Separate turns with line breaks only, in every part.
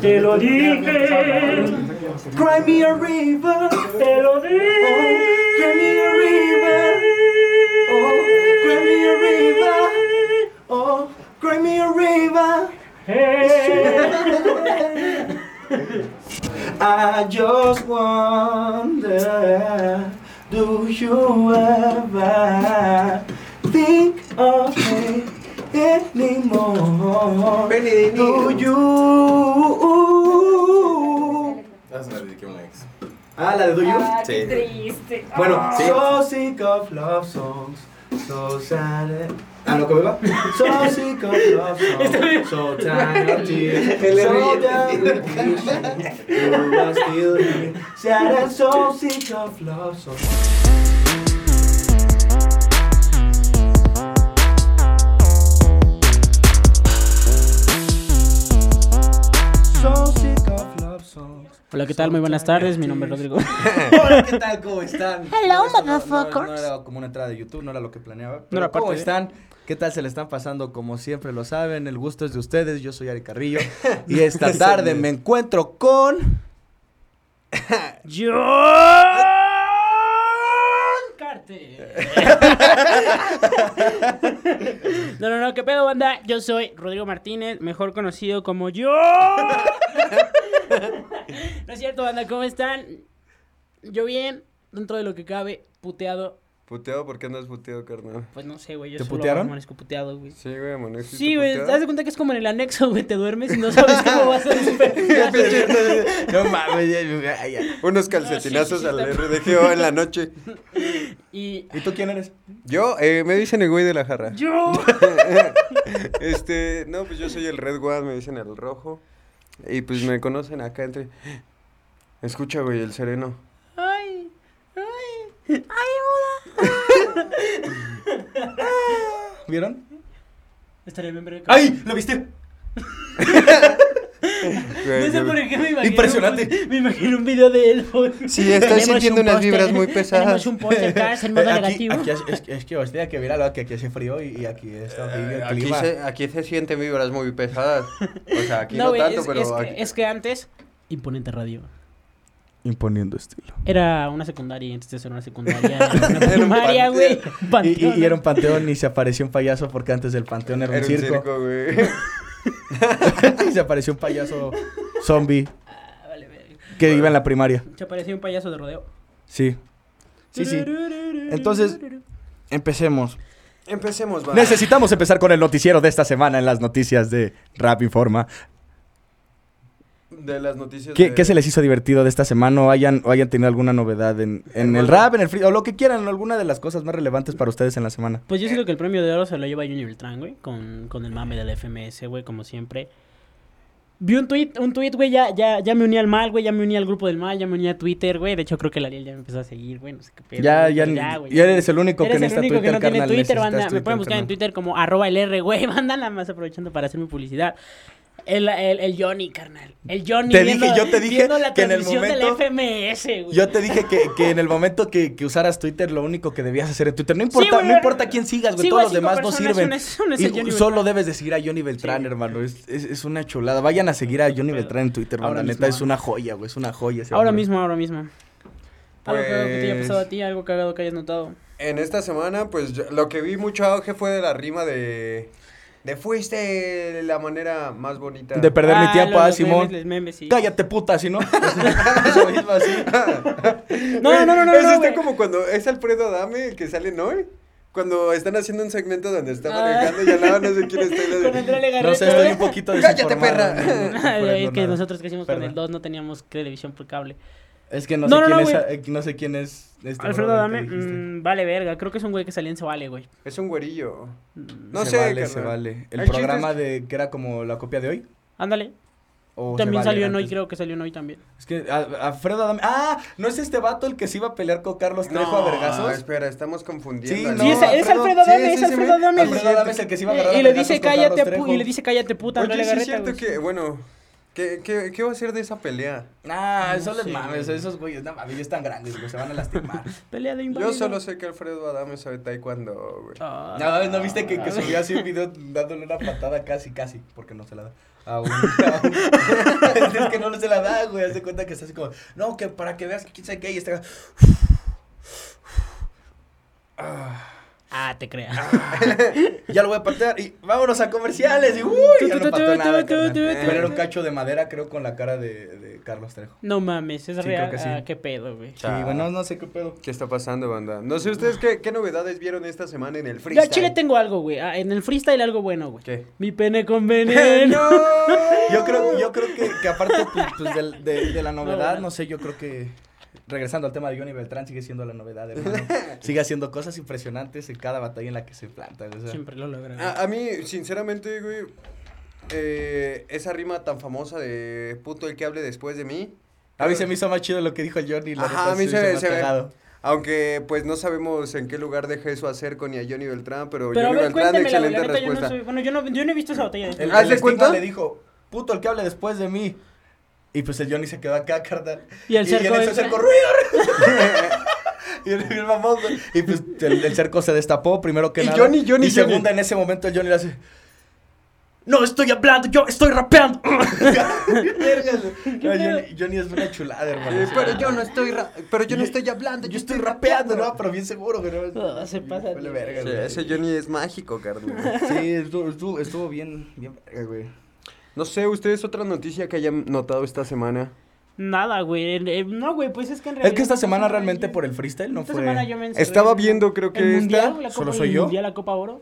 Te lo dije.
Cry me a river.
Te lo dije.
Cry me a river. Oh, cry me a river. Oh, cry me a river. Hey. I just wonder, do you ever think of me anymore? Do you?
Ah, la
de Do You.
Ah,
Sí.
qué triste.
Bueno,
Sí.
so sick of love songs, so sad. Ah, no, ¿cómo va? So sick of love songs, so tired of tears, so down with vision. You are still here, sad and so sick of love songs.
Hola, ¿qué tal? Muy buenas tardes. Mi nombre es Rodrigo.
Hola, ¿qué tal? ¿Cómo están?
Hello,
no- no-
motherfuckers.
No, era como una entrada de YouTube, no era lo que planeaba.
No
Pero
era parte
¿Cómo
de-
están? ¿Qué tal se le están pasando? Como siempre lo saben, el gusto es de ustedes. Yo soy Ari Carrillo. y esta tarde me encuentro con.
John Carter. No, no, no, ¿qué pedo, banda? Yo soy Rodrigo Martínez, mejor conocido como yo. No es cierto, banda, ¿cómo están? Yo bien, dentro de lo que cabe, puteado.
¿Puteado? ¿Por qué andas puteado, carnal?
Pues no sé, güey, yo
¿Te
solo
putearon?
amanezco puteado, güey.
Sí, güey, amaneciste
Sí, güey, haz de cuenta que es como en el anexo, güey, te duermes y no sabes cómo vas a despertar.
no mames, ya, ya, ya.
Unos
No, sí,
calcetinazos
sí, sí,
al RDGO en la noche.
Y
¿Y tú quién eres?
Yo, eh, me dicen el güey de la jarra.
yo...
Este, no, pues yo soy el Red One, me dicen el rojo. Y pues me conocen acá entre. Escucha, güey, el sereno.
Ay, ay,
¿Vieron?
Estaría bien ver
¡Ay! ¿Lo viste?
Güey,
No sé por qué me imagino.
Impresionante.
Me imagino un video de él.
Sí, estoy sintiendo unas vibras muy pesadas.
Tenemos un podcast en modo
Eh, aquí,
negativo.
aquí es, es, es que hostia, que mira que aquí hace frío y, y aquí está
Eh, Aquí
clima.
se, aquí se sienten vibras muy pesadas. O sea, aquí no,
güey,
tanto,
es,
pero
es,
aquí-
que, es que antes. Imponente radio.
Imponiendo estilo.
Era una secundaria y antes de ser una secundaria. Era una
Era un
primaria, güey.
panteón.
Y, y- era un panteón y se apareció un payaso porque antes del panteón era un
era un
circo. Y se apareció un payaso zombie
Ah, vale,
que iba en la primaria.
Se parecía un payaso de rodeo.
Sí. Sí, sí. Entonces- Empecemos.
Empecemos, va.
Necesitamos empezar con el noticiero de esta semana en las noticias de Rap Informa.
De las noticias.
¿Qué,
de-
qué se les hizo divertido de esta semana o hayan, o hayan tenido alguna novedad en, en el rap, en el free, o lo que quieran, alguna de las cosas más relevantes para ustedes en la semana?
Pues yo siento que el premio de oro se lo lleva Junior Beltrán, güey, con, con el mame del FMS, güey, como siempre. Vi un tweet, un tweet, güey, ya, ya, ya me uní al mal, güey, ya me uní al grupo del mal, ya me uní a Twitter, güey. De hecho, creo que la Liel ya me empezó a seguir, güey, no sé qué pedo.
Ya,
güey,
ya, ya,
güey,
eres el único
Eres
que
el
necesita
único
Twitter,
que no tiene
carnal,
Twitter,
necesitas
banda. Me
Twitter,
pueden buscar en. Twitter como arroba el R, güey. Banda nada más aprovechando para hacer mi publicidad. El, el, el Johnny, carnal. El Johnny.
Te dije, yo te dije
la
que en el momento-
del FMS, güey.
Yo te dije que, que en el momento que, que usaras Twitter, lo único que debías hacer en Twitter, no importa,
güey,
no importa quién sigas, güey,
sí,
todos los demás no sirven.
es- es
Y
Johnny
solo
Beltrán.
debes de seguir a Johnny Beltrán,
Sí.
hermano. Es, es, es una chulada. Vayan a seguir a Johnny Beltrán en Twitter,
ahora mismo,
Neta, es una joya, güey. Es una joya. ese
Ahora
hombre.
mismo, ahora mismo. Algo que te haya pasado a ti, algo cagado que hayas notado.
En esta semana, pues yo- lo que vi mucho auge fue de la rima de. De fuiste la manera más bonita.
De perder mi
Ah,
tiempo,
los-
ah,
los
Simón.
memes, los memes, sí.
Cállate, puta, si no. Eso mismo así.
No, no, no, no,
Eso
no,
está
güey.
como cuando es Alfredo Adame el que sale, ¿no? Cuando están haciendo un segmento donde está
Ah.
manejando y al lado no sé quién está.
Con Legarreta.
No sé, estoy un poquito
¡Cállate,
desinformado,
perra!
no, no,
es que
nada.
nosotros crecimos con
Perdón.
el 2, no teníamos televisión por cable.
Es que no,
No,
sé,
no,
quién
no,
es, eh, no sé quién es. este
Alfredo
brother
Dame,
que dijiste.
mm, vale verga. Creo que es un güey que salía en Se Vale, güey.
Es un güerillo.
Mm,
No
se
sé,
vale, se vale. El
Hay
programa
chistes-
de que era como la copia de hoy.
Ándale.
¿O se
También
vale
salió en hoy,
antes?
creo que salió en hoy también.
Es que a- Alfredo Adame. Ah, ¿no es este vato el que se iba a pelear con Carlos Trejo a vergazos?
espera, estamos confundiendo.
Sí, no,
sí, es, es
Alfredo-
Alfredo
sí,
Adame,
sí,
es Alfredo
me-
Adame.
Alfredo Adame es el que se iba a agarrar
y
a
le dice
con
cállate,
Carlos
pu-
Trejo.
y le dice cállate puta,
Oye,
Andrea
sí es
Legarreta,
cierto
güey.
que, bueno, ¿qué, qué, qué va a ser de esa pelea?
Ah,
No
eso les mames,
güey.
esos güeyes, no mames, ya están grandes, güey, se van a lastimar.
Pelea de
Yo
inválido.
solo sé que Alfredo Adame sabe taekwondo, güey.
Ah.
No, ¿no viste que, que subió así un video dándole una patada casi, casi, porque no se la da. A un, a un- es que no se la da, güey. Haz de cuenta que está así como, no, que para que veas que quién sabe qué, y está. Ah,
Ah, te creas.
ya lo voy a patear y vámonos a comerciales. Y uy, ya no pateó nada. Pero era un cacho de madera, creo, con la cara de, de Carlos Trejo.
No mames, es
Sí,
real.
creo que sí.
Ah, qué pedo, güey.
Sí, bueno, no sé qué pedo.
¿Qué está pasando, banda? No sé ustedes qué, qué novedades vieron esta semana en el freestyle.
Yo a Chile tengo algo, güey. Ah, en el freestyle algo bueno, güey.
¿Qué?
Mi pene con veneno.
Yo creo, yo creo que, que aparte pues, pues, de, de la novedad,
bueno.
no sé, yo creo que regresando al tema de Johnny Beltrán sigue siendo la novedad, hermano. Sigue haciendo cosas impresionantes en cada batalla en la que se planta. o sea.
Siempre lo logra.
A, a mí, sinceramente, güey, eh, esa rima tan famosa de puto el que hable después de mí.
A mí se me hizo más chido lo que dijo el Johnny. La
Ajá, a mí se,
me
me-
hizo
se me-
cagado.
Aunque, pues, no sabemos en qué lugar deja eso a Cerco ni a Johnny Beltrán, pero,
Pero
Johnny
ver,
Beltrán, excelente
La neta, yo no
respuesta.
soy... Bueno, yo no, yo no he visto esa botella. de
El,
¿Haz
el estigma
cuenta?
le dijo, puto el que hable después de mí. Y pues el Johnny se quedó acá, carnal.
Y el cerco
en eso
entra.
cerco, ruido. y el, el mamón, güey. Y pues el, el cerco se destapó, primero que
Y
nada.
Johnny, Johnny,
y segunda,
Johnny.
en ese momento el Johnny le hace... No estoy hablando, yo estoy rapeando. No, Johnny, Johnny es una chulada, hermano.
Eh, pero yo no estoy, ra- pero yo no estoy hablando,
Yo estoy rapeando, ¿no? Pero bien seguro, güey. ¿no?
Ah, se pasa,
verga,
Sí, ese Johnny es mágico, carnal.
Sí, estuvo, estuvo, estuvo bien, bien verga, güey.
No sé, ¿ustedes otra noticia que hayan notado esta semana?
Nada, güey. No, güey, pues es que en realidad.
Es que esta
no
semana realmente por el freestyle no
Esta
fue...
semana yo me
Estaba
en-
viendo, creo
el
que
mundial,
esta.
la
¿Solo
Copa-
soy
el
yo?
Mundial, la Copa Oro.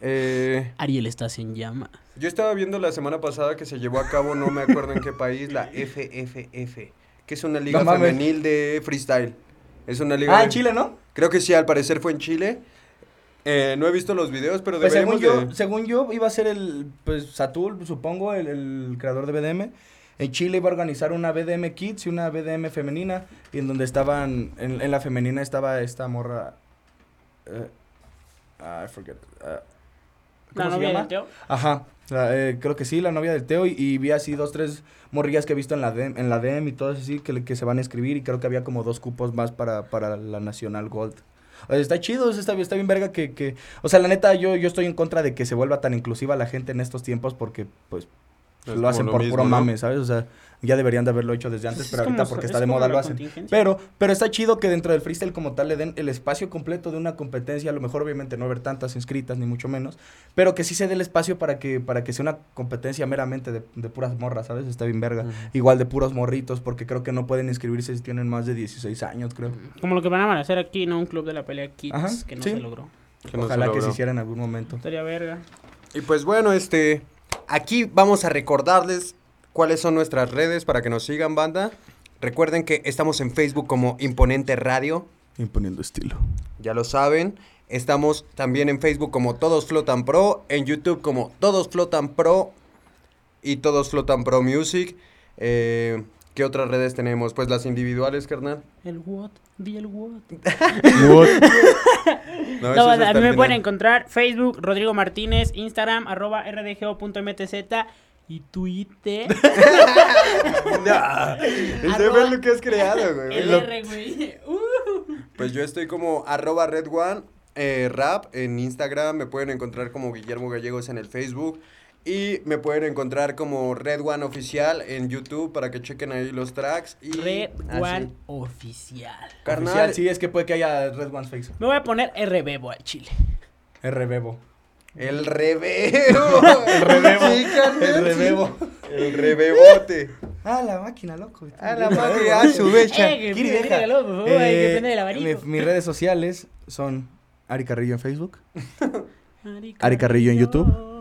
Eh,
Ariel estás en llama.
yo estaba viendo la semana pasada que se llevó a cabo, no me acuerdo en qué país, la FFF, que es una liga
No
femenil de freestyle. Es una liga.
Ah,
de-
en Chile, ¿no?
Creo que sí, al parecer fue en Chile. Eh, no he visto los videos, pero
Pues según
deberíamos
yo,
de...
según yo, iba a ser el, pues, Satul, supongo, el, el creador de BDM. En Chile iba a organizar una BDM Kids y una BDM femenina. Y en donde estaban, en, en la femenina estaba esta morra... eh, ah, I forget. ah,
La
¿Cómo se
novia
llama?
del Teo.
Ajá, la, eh, creo que sí, la novia del Teo. Y, y vi así dos, tres morrillas que he visto en la DM, en la DM y todo así que, que se van a escribir. Y creo que había como dos cupos más para, para la Nacional Gold. O está chido, está, está bien verga que, que... O sea, la neta, yo, yo estoy en contra de que se vuelva tan inclusiva la gente en estos tiempos porque, pues, Lo hacen por
lo
puro
mismo, ¿no?
mame, ¿sabes? O sea, ya deberían de haberlo hecho desde antes,
Pues es
pero ahorita porque
es
está de moda lo hacen. Pero, pero está chido que dentro del freestyle como tal le den el espacio completo de una competencia, a lo mejor obviamente no haber tantas inscritas ni mucho menos, pero que sí se dé el espacio para que, para que sea una competencia meramente de, de puras morras, ¿sabes? Está bien verga. Igual de puros morritos, porque creo que no pueden inscribirse si tienen más de 16 años, creo.
Como lo que van a hacer aquí, ¿no? Un club de la pelea Kids
Ajá,
que no
sí.
se logró.
que no se
Ojalá que se hiciera en algún momento.
Estaría verga.
Y pues bueno, este, aquí vamos a recordarles cuáles son nuestras redes para que nos sigan, banda. Recuerden que estamos en Facebook como Imponente Radio,
Imponiendo estilo.
ya lo saben. Estamos también en Facebook como Todos Flotan Pro, en YouTube como Todos Flotan Pro y Todos Flotan Pro Music. Eh, ¿Qué otras redes tenemos? Pues las individuales, carnal.
El what, di el what.
No,
No,
es
a mí me
final.
pueden encontrar Facebook, Rodrigo Martínez, Instagram, arroba rdgo.mtz y Twitter.
No, ese fue lo que has creado, güey.
el
Lo-
R, güey. Uh.
Pues yo estoy como arroba red one eh, rap en Instagram, me pueden encontrar como Guillermo Gallegos en el Facebook y me pueden encontrar como Red One Oficial en YouTube para que chequen ahí los tracks. Y
Red
así.
One Oficial.
Carnal,
Oficial, sí, es que puede que haya Red One's Face.
Me voy a poner RBebo al chile.
R Bebo.
el reveo.
El rebebo.
Sí,
El rebebo.
El rebebote.
Ah, la máquina, loco.
A la madre, a su becha.
Eh, que
Kiri,
me
deja.
dígalo, por favor, hay que
Eh,
el
mi- mis redes sociales son Ari Carrillo en Facebook, Ari Carrillo en YouTube.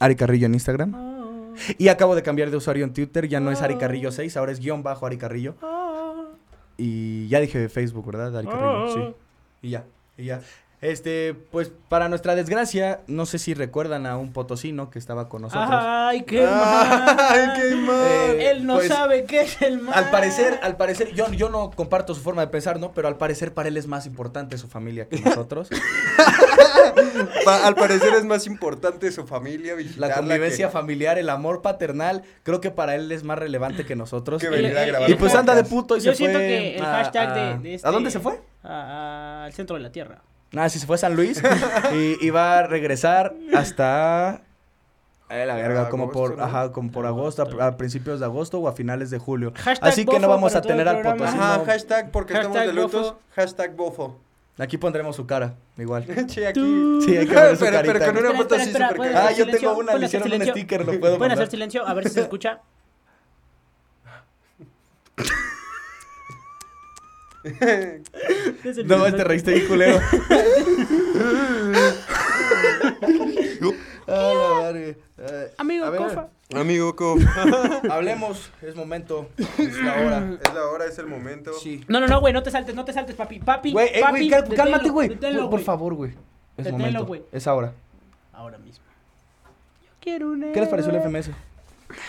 Ari Carrillo en Instagram.
Oh,
Y acabo de cambiar de usuario en Twitter, ya no es Ari Carrillo 6, ahora es guion bajo Ari Carrillo.
oh,
Y ya dije Facebook, ¿verdad? Ari Carrillo, sí. Y ya, y ya. Este, pues para nuestra desgracia, no sé si recuerdan a un potosino que estaba con nosotros.
Ay, qué mal.
Ay, qué mal.
Eh,
Él no
pues,
sabe qué es el mal.
Al parecer, al parecer, yo, yo no comparto su forma de pensar, ¿no? Pero al parecer para él es más importante su familia que nosotros.
Pa- al parecer es más importante su familia,
La convivencia
que-
familiar, el amor paternal, creo que para él es más relevante que nosotros.
Que venir a grabar
Y pues anda de puto y
Yo
se
siento
fue
que el
a-
hashtag de-
a-
de este-
¿A dónde se fue?
Al centro de la tierra.
Ah, sí, se fue a San Luis y iba a regresar hasta Eh, la verga,
A
como por,
¿no?
ajá, como por agosto, a, a principios de agosto o a finales de julio.
Hashtag
Así que no vamos a tener al. Potosí.
Ajá,
no.
hashtag porque estamos
Hashtag
de lutos.
bofo.
Hashtag bofo.
Aquí pondremos su cara, igual.
Sí, aquí.
Sí, hay que ver su
pero, pero
carita.
con una foto así
espera,
súper
¿puedes
cagada.
Ah, yo
silencio?
tengo una,
¿Pueden
le hicieron un sticker, lo puedo
Pueden
mandar.
hacer silencio, a ver si se escucha.
No, te reíste bien culero. Ah, la verga. Eh,
Amigo,
a ver,
cofa.
Amigo, co-
Hablemos, es momento, es la hora.
es la hora, es el momento.
Sí.
No, no, no, güey, no te saltes, no te saltes, papi. Papi,
Güey, eh,
papi,
güey, cálmate, güey. Por, favor, güey. Es momento.
güey.
Es ahora.
Ahora mismo. Yo quiero un
¿Qué les pareció el. FMS?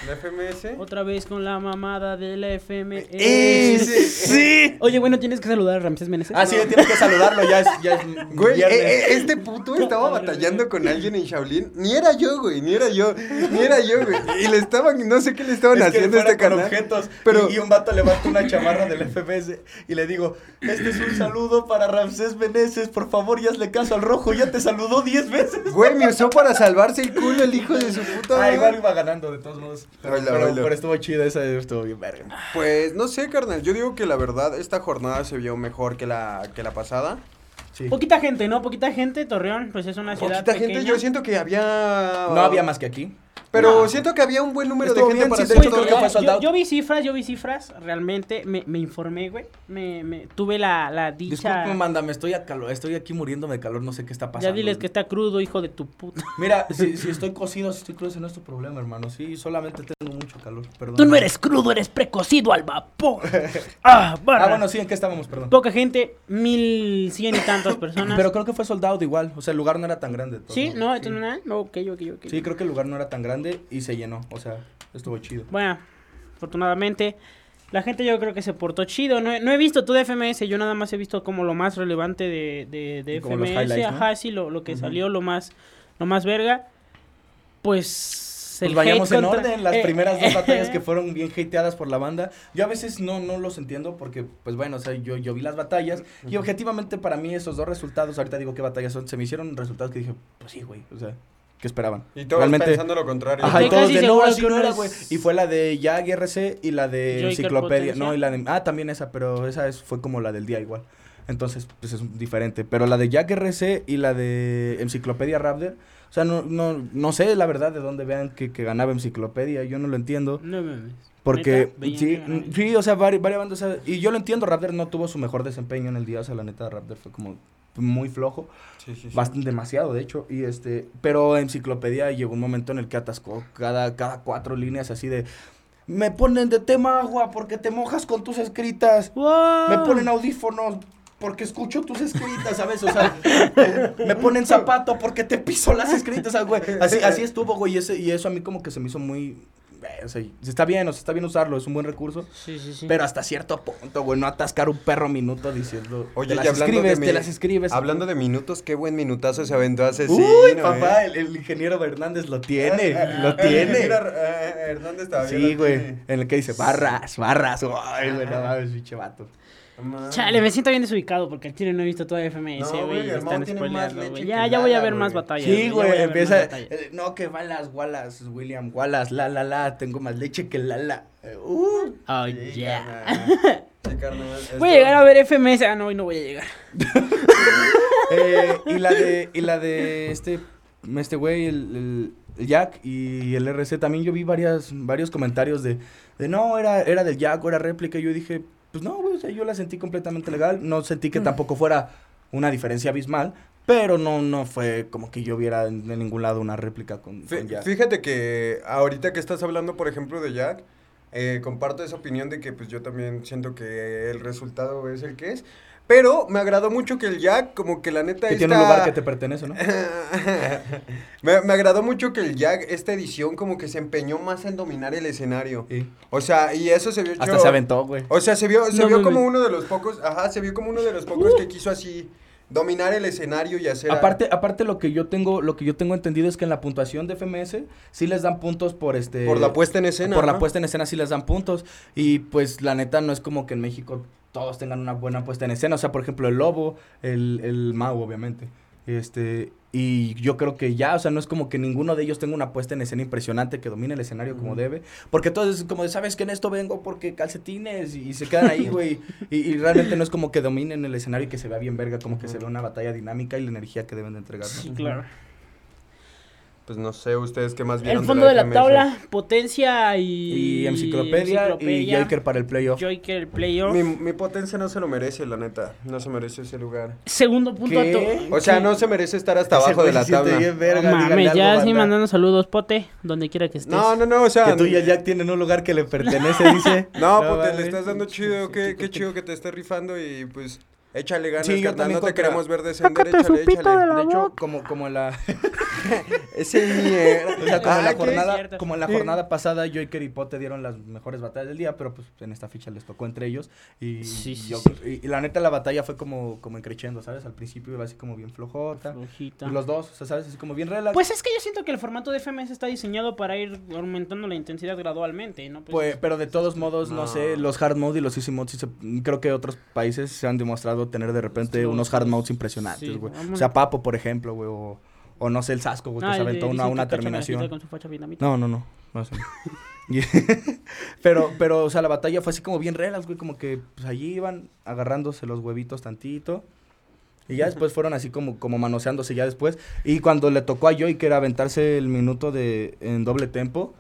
¿La FMS?
Otra vez con la mamada de la FMS.
¡Eh, sí!
sí.
Oye, bueno, tienes que saludar a Ramsés Meneses.
Ah, sí, tienes que saludarlo, ya es, ya es
Güey, eh, eh, este puto estaba batallando con alguien en Shaolin. Ni era yo, güey, ni era yo, ni era yo, güey. Y le estaban, no sé qué le estaban
Es
haciendo a
fuera
este
con
canal.
objetos
pero-
y, y un vato levanta una chamarra del FMS y le digo, este es un saludo para Ramsés Meneses, por favor, ya hazle caso al rojo, ya te saludó 10 veces.
Güey, me usó para salvarse el culo el hijo de su puta
Ah, igual iba ganando de todos modos. Pero, pero- pero estuvo chido, esa estuvo bien verga.
Pues no sé, carnal. Yo digo que la verdad, esta jornada se vio mejor que la, que la pasada.
Sí.
Poquita gente, ¿no? Poquita gente. Torreón, pues es una ciudad
Poquita gente, yo siento que había.
No había más que aquí.
Pero
No.
siento que había un buen número
Estuvo
de gente
bien,
para
sí,
hacer todo.
fue
yo,
out.
yo vi cifras, yo vi cifras, realmente me, me informé, güey. Me, me, tuve la, la dicha.
Disculpe, manda, me estoy a calor, estoy aquí muriéndome de calor, no sé qué está pasando.
ya diles que está crudo, hijo de tu puta.
Mira, si, si estoy cocido, si estoy crudo, ese no es tu problema, hermano. Sí, solamente tengo mucho calor, perdón.
Tú no eres crudo, eres precocido al vapor. ah, barra.
Ah, bueno, sí, ¿en qué estábamos? Perdón.
Poca gente, mil cien y tantas personas.
Pero creo que fue soldado igual, o sea, el lugar no era tan grande. de todos
sí, no, esto no nada. No, ok, ok, ok.
Sí, creo que el lugar no era tan grande y se llenó, o sea, estuvo chido.
Bueno, afortunadamente, la gente yo creo que se portó chido. No, he- no he visto todo de FMS, yo nada más he visto como lo más relevante de, de, de FMS.
highlights, ¿no?
Ajá, sí, lo, lo que
Ujú.
salió, lo más, lo más verga. Pues.
Pues vayamos en
contra-
orden, las
eh,
primeras dos batallas que fueron bien hateadas por la banda. Yo a veces no, no los entiendo porque, pues bueno, o sea, yo, yo vi las batallas y objetivamente para mí esos dos resultados, ahorita digo qué batallas son, se me hicieron resultados que dije, pues sí, güey, o sea, ¿qué esperaban?
Y todos
Realmente-
pensando lo contrario.
Ajá, y todos de no, así
que
no era,
es-
güey. Y fue la de Jag RC y la de Enciclopedia.
Potencia.
No, y la de. Ah, también esa, pero esa es, fue como la del día igual. Entonces, pues es diferente. Pero la de Jag RC y la de Enciclopedia Raptor. O sea, no, no, no sé la verdad de dónde vean que, que ganaba Enciclopedia. Yo no lo entiendo.
No mames.
Porque,
¿Neta? ¿Veían
sí,
que
sí, o sea, varias, varias bandas. o sea, y yo lo entiendo, Raptor no tuvo su mejor desempeño en el día. O sea, la neta, Raptor fue como muy flojo.
Sí, sí, sí.
Bastante demasiado, de hecho. Y este, pero Enciclopedia llegó un momento en el que atascó cada, cada cuatro líneas así de. Me ponen de tema agua porque te mojas con tus escritas.
¡Wow!
Me ponen audífonos porque escucho tus escritas, ¿sabes? O sea, eh, me ponen zapato porque te piso las escritas, ah, güey. Así, así estuvo, güey. Y, ese, y eso a mí como que se me hizo muy. Eh, o sea, está bien, o sea, está bien usarlo, es un buen recurso.
Sí, sí, sí.
Pero hasta cierto punto, güey, no atascar un perro minuto diciendo.
Oye,
te las
hablando
escribes,
de
te las escribes.
Hablando de minutos, qué buen minutazo se aventó hace
Uy,
sí, ¿no,
papá,
eh?
el, el ingeniero Hernández lo tiene,
Eh,
lo
eh,
tiene.
mira, eh, Hernández todavía
Sí, güey, en el que dice barras, barras. Ay, güey, no mames, pinche vato.
Chale, me siento bien desubicado porque al chile no he visto toda FMS,
güey,
están spoileando, güey. Ya, ya voy a ver más batallas.
Sí, güey, empieza. eh, no, que Wallace, Wallace, William Wallace, la, la, la, tengo más leche que Lala. Eh, uh.
Oh,
Sí,
yeah.
carnal. Sí, carnal,
Voy a llegar a ver FMS. Ah, no, hoy no voy a llegar.
Eh, y la de, y la de este, este güey, el, el- el Jack y el RC, también yo vi varias, varios comentarios de, de no, era, era del Jack o era réplica. Y yo dije, pues no, güey, o sea, yo la sentí completamente legal. No sentí que tampoco fuera una diferencia abismal, pero no, no fue como que yo viera en, de ningún lado una réplica con Jack.
Fíjate que ahorita que estás hablando, por ejemplo, de Jack, eh, comparto esa opinión de que pues yo también siento que el resultado es el que es. Pero me agradó mucho que el Jack, como que la neta
Que
esta...
tiene un lugar que te pertenece, ¿no?
me, me agradó mucho que el Jack, esta edición, como que se empeñó más en dominar el escenario.
Sí.
O sea, y eso se vio
Hasta se aventó, güey.
O sea, se vio, se
No
vio como uno de los pocos, ajá, se vio como uno de los pocos que quiso así dominar el escenario y hacer... a-
Aparte, aparte lo que yo tengo, lo que yo tengo entendido es que en la puntuación de FMS sí les dan puntos por este
por la puesta en escena.
por la puesta en escena sí les dan puntos y pues la neta no es como que en México todos tengan una buena puesta en escena, o sea, por ejemplo, el Lobo, el el Mau obviamente. Este, Y yo creo que ya, o sea, no es como que ninguno de ellos tenga una puesta en escena impresionante que domine el escenario como debe. Porque todos es como de, ¿sabes que en esto vengo porque calcetines? Y, y se quedan ahí, güey. y, y realmente no es como que dominen el escenario y que se vea bien verga, como que se vea una batalla dinámica y la energía que deben de entregar. ¿no?
Sí, claro.
Pues no sé, ustedes qué más vieron
El fondo de la tabla, potencia y...
Y enciclopedia, y Joker para el playoff.
Joker, el playoff.
Mi, mi potencia no se lo merece, la neta. No se merece ese lugar.
Segundo punto
¿Qué?
O sea,
Sí.
no se merece estar hasta abajo de la tabla.
verga,
No
díganle
mames,
algo,
ya sí
banda.
mandando saludos, pote, donde quiera que estés.
No, no, no, o sea.
Que tú y el Jack tienen un lugar que le pertenece, dice.
No, pues te
mames.
le estás dando chido,
Sí,
qué,
sí,
qué
sí.
chido que te estés rifando y pues échale ganas,
Sí,
carnal,
también
no te
contra-
queremos ver descender, échale, échale.
De hecho, como, como la,
Ese mierda.
o sea, como en
Ah,
la jornada, como en la jornada pasada, Joker y Pote dieron las mejores batallas del día, pero pues en esta ficha les tocó entre ellos. Y,
Sí, sí,
yo-
sí.
y, y la neta la batalla fue como, como encrechendo, ¿sabes? Al principio iba así como bien flojota.
Flojita.
Y los dos, o sea, ¿sabes? Así como bien relax.
Pues es que yo siento que el formato de FMS está diseñado para ir aumentando la intensidad gradualmente, ¿no? Pues,
Pues, pero de todos modos, no.
No.
sé, los hard mode y los easy mode, creo que otros países se han demostrado tener de repente
Sí,
unos hard modes impresionantes, güey. o sea, Papo, por ejemplo, güey, o, o no sé, el Sasco, güey, que
Ah,
se
el
aventó una, una terminación.
quita con su facha vietnamita.
No, no, no, no sé. Pero, pero, o sea, la batalla fue así como bien relax, güey, como que pues allí iban agarrándose los huevitos tantito. Y ya después fueron así como, como manoseándose ya después. Y cuando le tocó a Joy, que era aventarse el minuto de en doble tempo,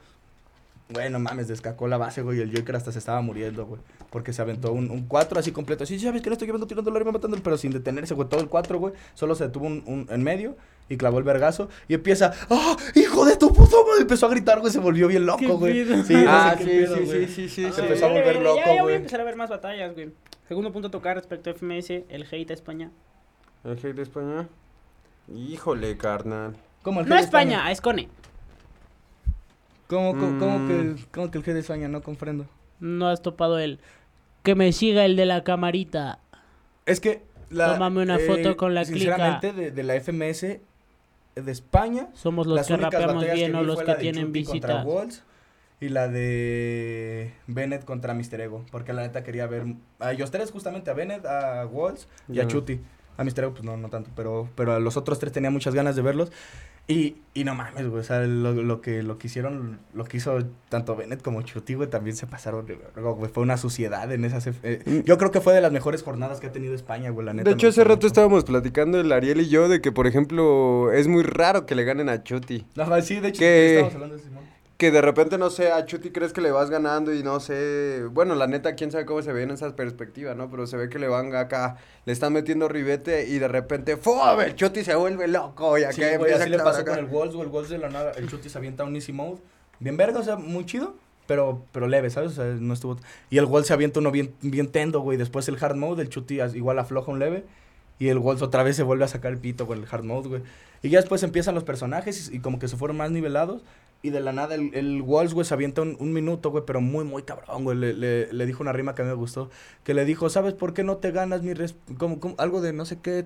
bueno, mames, descacó la base, güey, y el Joker hasta se estaba muriendo, güey. Porque se aventó un, un 4 así completo. Así, sabes que no estoy llevando tirando la rima matando, pero sin detenerse, güey, todo el 4, güey. Solo se detuvo un, un- en medio y clavó el vergazo. Y empieza, ¡ah, hijo de tu puta madre! Empezó a gritar, güey, se volvió bien loco, güey. Sí, no
Ah,
sé
sí,
qué pedo,
sí,
güey.
sí, sí, sí,
Ah,
Se
sí.
empezó a volver
ya,
loco,
Ya, ya voy
güey.
a empezar a ver más batallas, güey. Segundo punto a tocar respecto a FMS, el hate a España.
¿El hate de España? Híjole, carnal.
¿Cómo el
No
G
a
de
España, a Escone.
¿Cómo, cómo, cómo
Mm.
que, cómo que el G de España? No comprendo.
No has topado el... Que me siga el de la camarita.
Es que la,
Tómame una foto con la
Sinceramente, de, de la FMS de España,
Somos los
las
que
únicas
rapeamos
batallas
bien
que
o
vi
los
fue
que
la de
tienen.
Walls y la de Bennett contra Mr. Ego. Porque la neta quería ver a ellos tres, justamente a Bennett, a Walls y a. Chuti. A Mr. Ego, pues no, no tanto, pero, pero a los otros tres tenía muchas ganas de verlos. Y, y no mames, güey, o sea, lo, lo que, lo que hicieron, lo que hizo tanto Bennett como Chuti, güey, también se pasaron de verga, güey, fue una suciedad en esas... eh, yo creo que fue de las mejores jornadas que ha tenido España, güey, la neta.
De hecho, hace
gustó
rato estábamos platicando el Ariel y yo de que, por ejemplo, es muy raro que le ganen a Chuti.
Ajá, sí, de hecho,
Que-
estábamos hablando de Simón.
Que de repente, no sé, a Chuti crees que le vas ganando y no sé. Bueno, la neta, quién sabe cómo se ve en esa perspectiva, ¿no? Pero se ve que le van acá, le están metiendo ribete y de repente, ¡fum! El Chuti se vuelve loco y acá
Sí, güey, así
a
le pasó
acá.
con el Wolves, güey, el Wolves de la nada, el Chuti se avienta un easy mode, bien verga, o sea, muy chido, pero, pero leve, ¿sabes? O sea, no estuvo... Y el Wolves se avienta uno bien, bien tendo, güey, después el hard mode, el Chuti igual afloja un leve, y el Wolves otra vez se vuelve a sacar el pito con el hard mode, güey. Y ya después empiezan los personajes y, y como que se fueron más nivelados, y de la nada el, el Wolves, güey, se avienta un, un minuto, güey, pero muy, muy cabrón, güey. Le, le, le dijo una rima que a mí me gustó, que le dijo, ¿sabes por qué no te ganas mi... res- como, como- algo de no sé qué,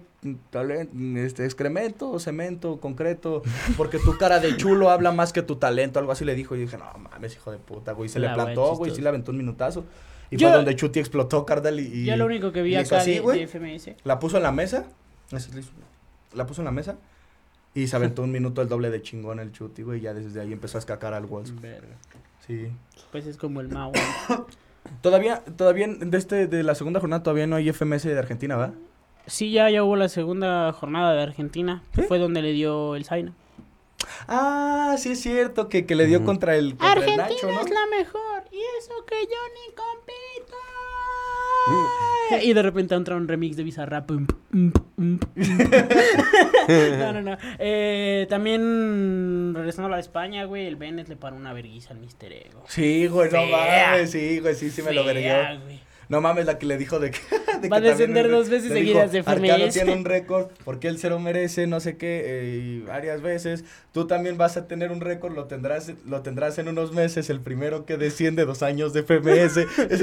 talento, este, excremento, cemento, concreto, porque tu cara de chulo habla más que tu talento, algo así le dijo. Y dije, no mames, hijo de puta, güey. Se
La
le
güey,
plantó, güey, sí le aventó un minutazo. Y
Yo-
fue donde Chuti explotó, Cardal, y... y-
Yo lo único que vi acá
así,
de,
güey.
de FMS.
La puso en la mesa, la puso en la mesa, y se aventó un minuto el doble de chingón el Chuti, güey, y ya desde ahí empezó a escacar al Wolves.
Verga.
Sí.
Pues es como el Mao.
Todavía, todavía, de este, de la segunda jornada todavía no hay FMS de Argentina, ¿va?
Sí, ya, ya hubo la segunda jornada de Argentina. que fue donde le dio el Zaina.
Ah, sí es cierto, que, que le dio contra el, contra el Nacho, ¿no?
la mejor. Y eso que yo ni compito. Y de repente entra un remix de Bizarrap. No, no, no. Eh, también, regresando a la de España, güey, el Bennett le paró una verguiza al Mister Ego.
Sí, güey, no mames, sí, güey, sí, sí me lo
güey.
No mames, la que le dijo de que... de
Va a descender dos veces seguidas
dijo,
de
Arcano
FMS.
tiene un récord, porque él se lo merece, no sé qué, eh, y varias veces. Tú también vas a tener un récord, lo tendrás, lo tendrás en unos meses, el primero que desciende dos años de FMS. Es-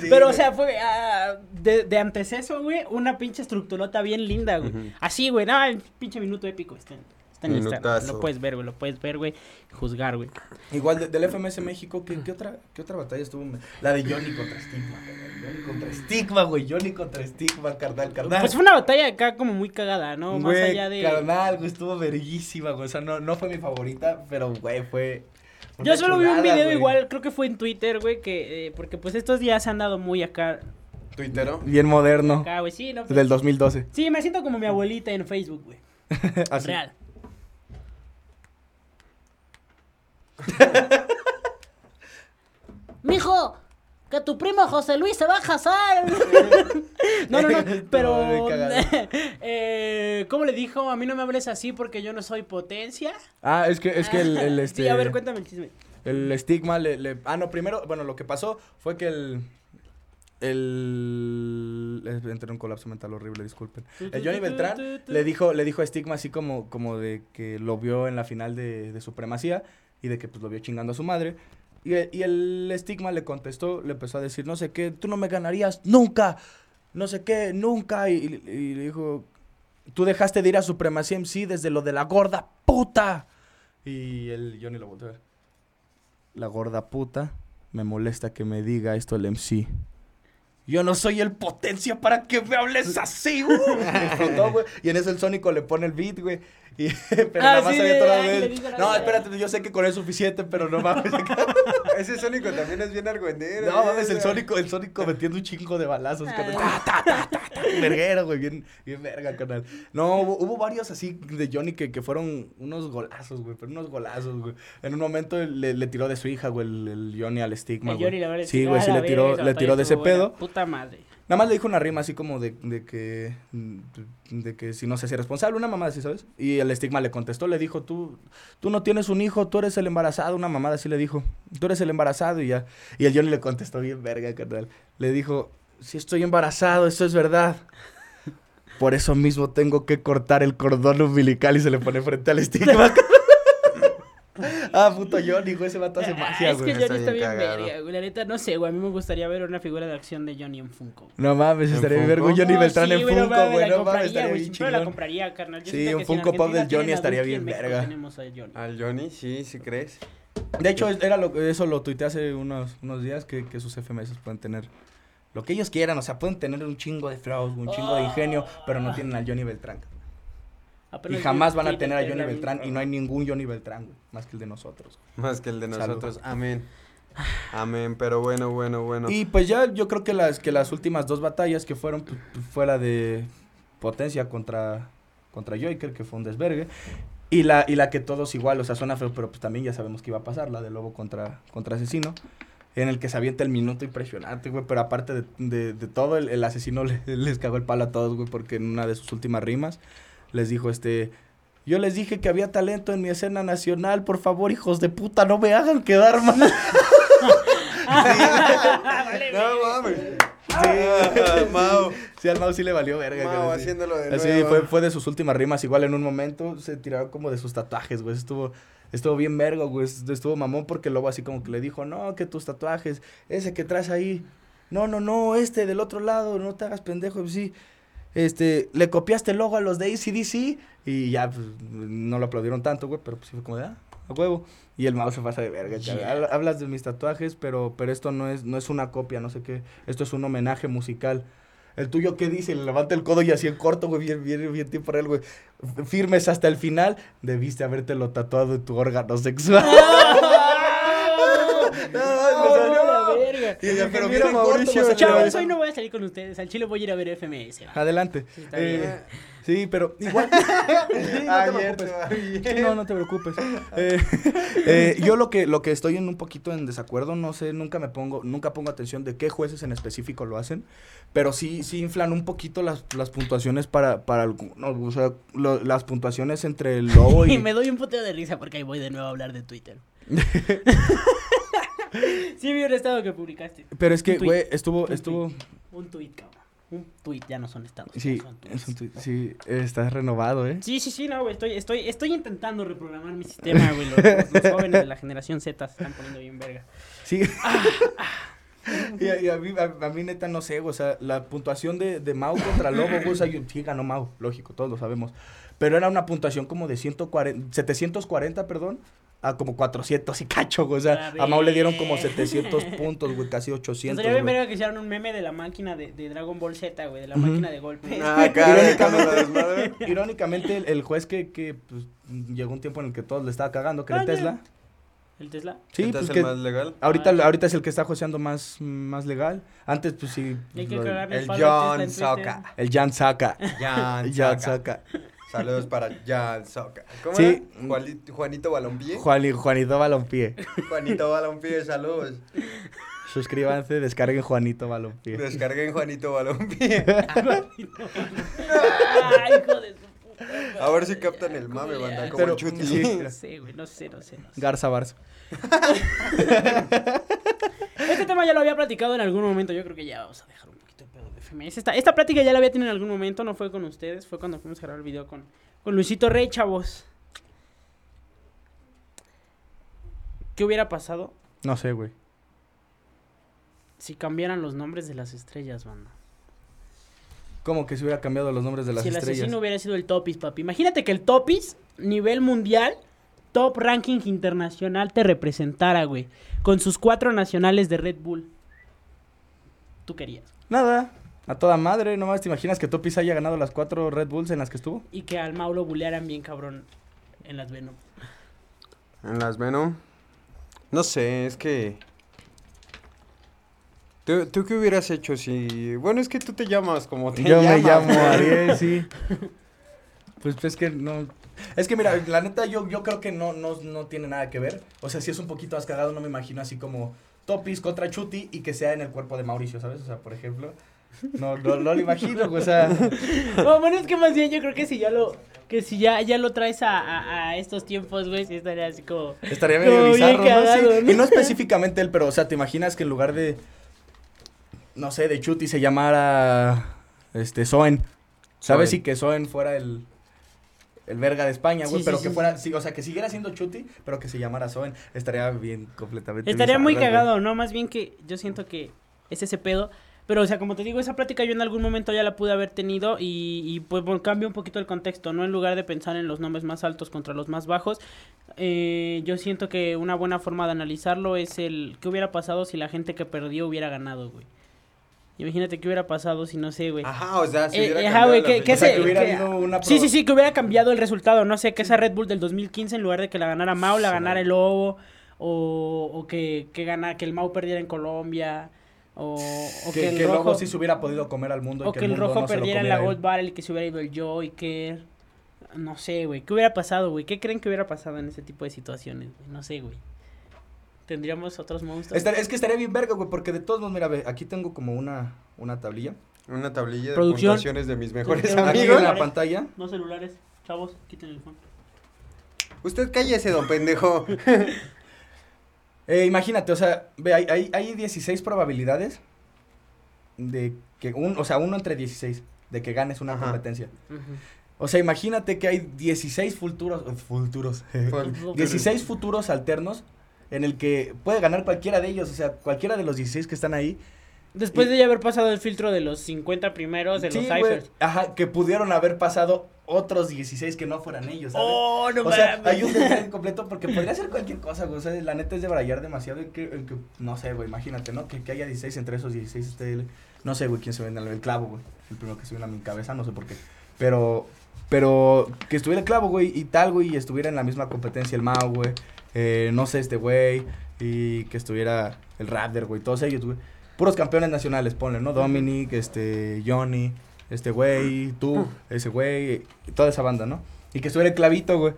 Sí,
Pero, o sea, fue ah, de, de antes eso, güey, una pinche estructurota bien linda, güey. Así, güey, nada, el pinche minuto épico. Este. Está en Instagram.
Minutazo.
Lo puedes ver, güey. Lo puedes ver, güey. Juzgar, güey.
Igual de- del FMS México, ¿qué, qué otra, ¿qué otra batalla estuvo? La de Johnny contra Stigma, güey. Johnny contra Stigma, güey. Johnny contra Stigma, carnal, carnal.
Pues fue una batalla acá como muy cagada, ¿no? Más allá de.
carnal, güey, estuvo verguísima, güey. O sea, no, no fue mi favorita, pero, güey, fue...
Yo solo vi un video
güey.
igual, creo que fue en Twitter, güey, que. eh, porque pues estos días se han dado muy acá.
¿Tuitero?
Bien moderno.
Acá, güey. Sí, no. pues,
Del 2012.
Sí, me siento como mi abuelita en Facebook, güey.
Así.
Real. Mijo, que tu primo José Luis se va a casar. no, no, no, pero... Eh, ¿Cómo le dijo? A mí no me hables así porque yo no soy potencia.
Ah, es que, es que el, el, este...
Sí, a ver, cuéntame el chisme.
El estigma le, le- Ah, no, primero, bueno, lo que pasó fue que el... El... Entré en un colapso mental horrible, disculpen. El Johnny Beltrán le dijo, le dijo a Stigma así como, como de que lo vio en la final de, de Supremacía y de que pues lo vio chingando a su madre. Y, el- y el Stigma le contestó, le empezó a decir, no sé qué, tú no me ganarías nunca, no sé qué, nunca. Y, le dijo, tú dejaste de ir a Supremacía MC desde lo de la gorda puta. Y el Johnny lo volvió a ver. La gorda puta me molesta que me diga esto el MC. Yo no soy el potencia para que me hables así, explotó, güey. Y en eso el Sónico le pone el beat, güey. Y, pero
Ah,
nada más
sí,
había
ay, le
vez.
la
No, espérate, yo sé que con eso es suficiente, pero no mames.
Ese Sónico también es bien argüendero.
No
¿eh?
mames, el Sónico, el Sónico metiendo un chingo de balazos. con el ta, ta, ta, ta, ta, verguero, güey. Bien, bien verga, canal. No, hubo, hubo varios así de Johnny que, que fueron unos golazos, güey. Pero unos golazos, güey. En un momento le, le tiró de su hija, güey, el, el Johnny al estigma,
El
güey.
Johnny, la verdad,
Sí,
ah,
güey, sí
la
le tiró, le tiró de ese pedo.
Puta madre.
Nada más le dijo una rima así como de, de que de que si no se hacía responsable, una mamada así, ¿sabes? Y el estigma le contestó, le dijo, tú, tú no tienes un hijo, tú eres el embarazado, una mamada así le dijo, tú eres el embarazado y ya. Y el Johnny le contestó bien verga, carnal. Le dijo, si estoy embarazado, eso es verdad. Por eso mismo tengo que cortar el cordón umbilical y se le pone frente al estigma. ah, puto Johnny, güey, ese vato hace
Ah,
magia,
es que
güey.
Johnny
Está
está
bien
verga, güey. La neta, no sé, güey. A mí me gustaría ver una figura de acción de Johnny en Funko.
No mames,
¿En
estaría bien verga un? Johnny
No,
Beltrán
sí,
en
güey, no
Funko,
mames,
güey, no mames, estaría
güey,
bien
siempre la compraría, carnal. Yo
Sí, un Funko Pop del Johnny estaría bien verga.
tenemos a Johnny.
Al Johnny, sí, sí crees.
De hecho, era lo, eso lo tuiteé hace unos, unos días, que, que sus FMS pueden tener lo que ellos quieran, o sea, pueden tener un chingo de flows, un chingo de ingenio, pero no tienen al Johnny Beltrán. Y jamás van a tener a Johnny Beltrán, y no hay ningún Johnny Beltrán, güey, más que el de nosotros.
Más que el de
Salud.
nosotros. Amén. Amén, pero bueno, bueno, bueno.
Y pues ya yo creo que las, que las últimas dos batallas que fueron, pues, pues, fue la de Potencia contra, contra Joker, que fue un desvergue. Y la, y la que todos igual, o sea, suena feo, pero pues también ya sabemos que iba a pasar, la de Lobo contra, contra Asesino. En el que se avienta el minuto impresionante, güey. Pero aparte de, de, de todo, el, el asesino le- les cagó el palo a todos, güey. Porque en una de sus últimas rimas les dijo, este... Yo les dije que había talento en mi escena nacional. Por favor, hijos de puta, no me hagan quedar mal.
No
verga.
mames.
Sí,
Mau.
Sí, al Mau sí le valió verga.
Mau haciéndolo de
Así
nuevo.
fue, fue de sus últimas rimas. Igual en un momento se tiraron como de sus tatuajes, güey. Estuvo, estuvo bien vergo, güey. Estuvo mamón porque el lobo así como que le dijo, no, que tus tatuajes, ese que traes ahí. No, no, no, este del otro lado, no te hagas pendejo. Sí. Este, le copiaste el logo a los de ACDC y ya, pues, no lo aplaudieron tanto, güey, pero pues sí fue como de, ah, a huevo. Y el mouse se pasa de verga.
Yeah.
Hablas de mis tatuajes, pero, pero esto no es, no es una copia, no sé qué. Esto es un homenaje musical. El tuyo, ¿qué dice? Le levanta el codo y así en corto, güey, bien, bien, bien tiempo real, güey. Firmes hasta el final. Debiste habértelo tatuado en tu órgano sexual.
No,
me salió.
la verga.
Y ella, pero
Mira,
corto,
Mauricio,
salió.
Chavos, hoy no voy a salir con ustedes. Al chile voy a ir a ver FMS. va.
Adelante.
Sí, está
Eh,
bien.
sí, pero igual. Sí, no
Ayer
preocupes.
te.
Sí, no, no te preocupes. Eh, eh, yo lo que, lo que estoy en un poquito en desacuerdo, no sé, nunca me pongo, nunca pongo atención de qué jueces en específico lo hacen, pero sí, sí inflan un poquito las, las puntuaciones para, para algunos, o sea, lo- las puntuaciones entre el lobo y...
Y me doy un puteo de risa porque ahí voy de nuevo a hablar de Twitter. sí, vi un estado que publicaste.
Pero es que, güey, estuvo,
Un
estuvo...
Un tweet, cabrón. Un tweet, ya no son estados.
Sí,
son
es un sí, estás renovado, ¿eh?
Sí, sí, sí, no, güey. Estoy, estoy, estoy intentando reprogramar mi sistema, güey. Los, los jóvenes de la generación Z se están poniendo bien verga.
Sí. Y, a- y a, mí, a, a mí neta no sé, güey, o sea, la puntuación de, de Mau contra Lobo, güey, o sea, yo- sí ganó Mau, lógico, todos lo sabemos. Pero era una puntuación como de 140, 740, perdón, a como 400 y cacho, güey, o sea,
A
a Mau le dieron como
ver.
700 puntos, güey, casi 800,
Estaría bien
güey.
verga que hicieran un meme de la máquina de, de Dragon Ball Z, güey, de la máquina de golpes.
Ah, desmadre.
Irónicamente, el, el juez que, que pues, llegó un tiempo en el que todos le estaba cagando, que era el
Ah.
Tesla.
¿El Tesla?
Sí,
¿Este
pues
es
que
el más legal?
ahorita,
Ah.
ahorita es el que está joseando más, más legal. Antes, pues sí.
Que
lo
El John
en Twitter.
Soca.
el Jan Saka.
Jan.
Saka.
Saludos para Jan Soca. ¿Cómo
Sí.
era? Juanito, Balompié.
Juan, Juanito Balompié.
Juanito Balompié, saludos.
Suscríbanse, descarguen Juanito Balompié.
Descarguen Juanito Balompié.
Ay, hijo de su puta.
A ver si captan el mame, banda, como
Pero-
el chuti.
sí.
No sé, güey, no sé, no sé, no sé.
Garza Barça.
Este tema ya lo había platicado en algún momento. Yo creo que ya vamos a dejar un poquito de pedo de FMS. Esta, esta plática ya la había tenido en algún momento. No fue con ustedes. Fue cuando fuimos a grabar el video con, con Luisito Rey, chavos. ¿Qué hubiera pasado
No sé, güey.
si cambiaran los nombres de las estrellas, banda?
Como que se hubiera cambiado los nombres de las
si el
estrellas.
asesino hubiera sido el Topis, papi. Imagínate que el Topis, nivel mundial, top ranking internacional, te representara, güey. Con sus cuatro nacionales de Red Bull. Tú querías.
Nada. A toda madre, nomás te imaginas que Topis haya ganado las cuatro Red Bulls en las que estuvo.
Y que al Mau lo bulearan bien cabrón en las Venom.
En las Venom. No sé, es que. ¿Tú, tú qué hubieras hecho si.? Bueno, es que tú te llamas como te
Yo me llamo. Ariel, sí. Pues es que no. Es que mira, la neta yo, yo creo que no, no, no tiene nada que ver. O sea, si es un poquito más cagado, no me imagino así como Topis contra Chuti y que sea en el cuerpo de Mauricio, ¿sabes? O sea, por ejemplo. No, no, no lo imagino, güey, o sea.
No, bueno, es que más bien yo creo que si ya lo, que si ya, ya lo traes a, a- a estos tiempos, güey, sí estaría así como...
Estaría
Como
medio
bien
bizarro, ¿no?
cagado,
Sí,
¿no?
Y no específicamente él, pero, o sea, te imaginas que en lugar de. No sé, de Chuti se llamara. Este, Soen. ¿Sabes? Y que Soen fuera el. El verga de España, güey.
Sí,
pero
sí,
que fuera. Sí, o sea, que siguiera siendo Chuti, pero que se llamara Soen. Estaría bien completamente.
Estaría muy
güey.
cagado, ¿no? Más bien que yo siento que es ese pedo. Pero, o sea, como te digo, esa plática yo en algún momento ya la pude haber tenido y, y pues bueno, cambia un poquito el contexto, ¿no? En lugar de pensar en los nombres más altos contra los más bajos, eh, yo siento que una buena forma de analizarlo es el qué hubiera pasado si la gente que perdió hubiera ganado, güey. Imagínate qué hubiera pasado si, no sé, güey.
Ajá, o sea, si
Eh,
hubiera
ajá, güey, que- que se-
hubiera
que-
habido una.
Sí, sí, sí, que hubiera cambiado el resultado. No sé, que esa Red Bull del 2015 en lugar de que la ganara Mau, la
Sí,
ganara el Lobo. O, o que, que, gana, que el Mau perdiera en Colombia. O, o
Que,
que, el
que
rojo,
Lobo sí se hubiera podido comer al mundo. y
o que el rojo
no
perdiera en la. Gold Barrel y que se hubiera ido el Joker. No sé, güey. ¿Qué hubiera pasado, güey? ¿Qué creen que hubiera pasado en ese tipo de situaciones, güey? No sé, güey. ¿Tendríamos otros monstruos?
Es que estaría bien verga, güey, porque de todos modos, mira, ve, aquí tengo como una, una tablilla.
Una tablilla de
Producción.
puntuaciones de mis mejores
Aquí
amigos.
en la pantalla.
No celulares. Chavos, quiten el phone.
Usted cállese, don pendejo.
Eh, imagínate, o sea, ve, hay, hay, hay 16 probabilidades de que un, o sea, uno entre 16 de que ganes una
Ajá.
competencia. O sea, imagínate que hay 16 futuros, eh, futuros,
Fue-
16 futuros alternos en el que puede ganar cualquiera de ellos, o sea, cualquiera de los 16 que están ahí.
Después de ya haber pasado el filtro de los 50 primeros de los
Sí,
ciphers.
Ajá, que pudieron haber pasado otros 16 que no fueran ellos, ¿sabes?
Oh, no
o sea,
mames.
hay un completo porque podría ser cualquier cosa, güey. O sea, la neta es de brayar demasiado. que, en que- no sé, güey, imagínate, ¿no? Que, que haya 16 entre esos 16 esté el- No sé, güey, quién se vende el clavo, güey. El primero que se viene a mi cabeza, no sé por qué. Pero, pero que estuviera el clavo, güey, y tal, güey, y estuviera en la misma competencia el Mao, güey. Eh, no sé, este güey. Y que estuviera el Raptor, güey. Todos ellos, güey. Puros campeones nacionales, ponle, ¿no? Dominic, este, Johnny, este güey, tú, ese güey, toda esa banda, ¿no? Y que estuviera el clavito, güey.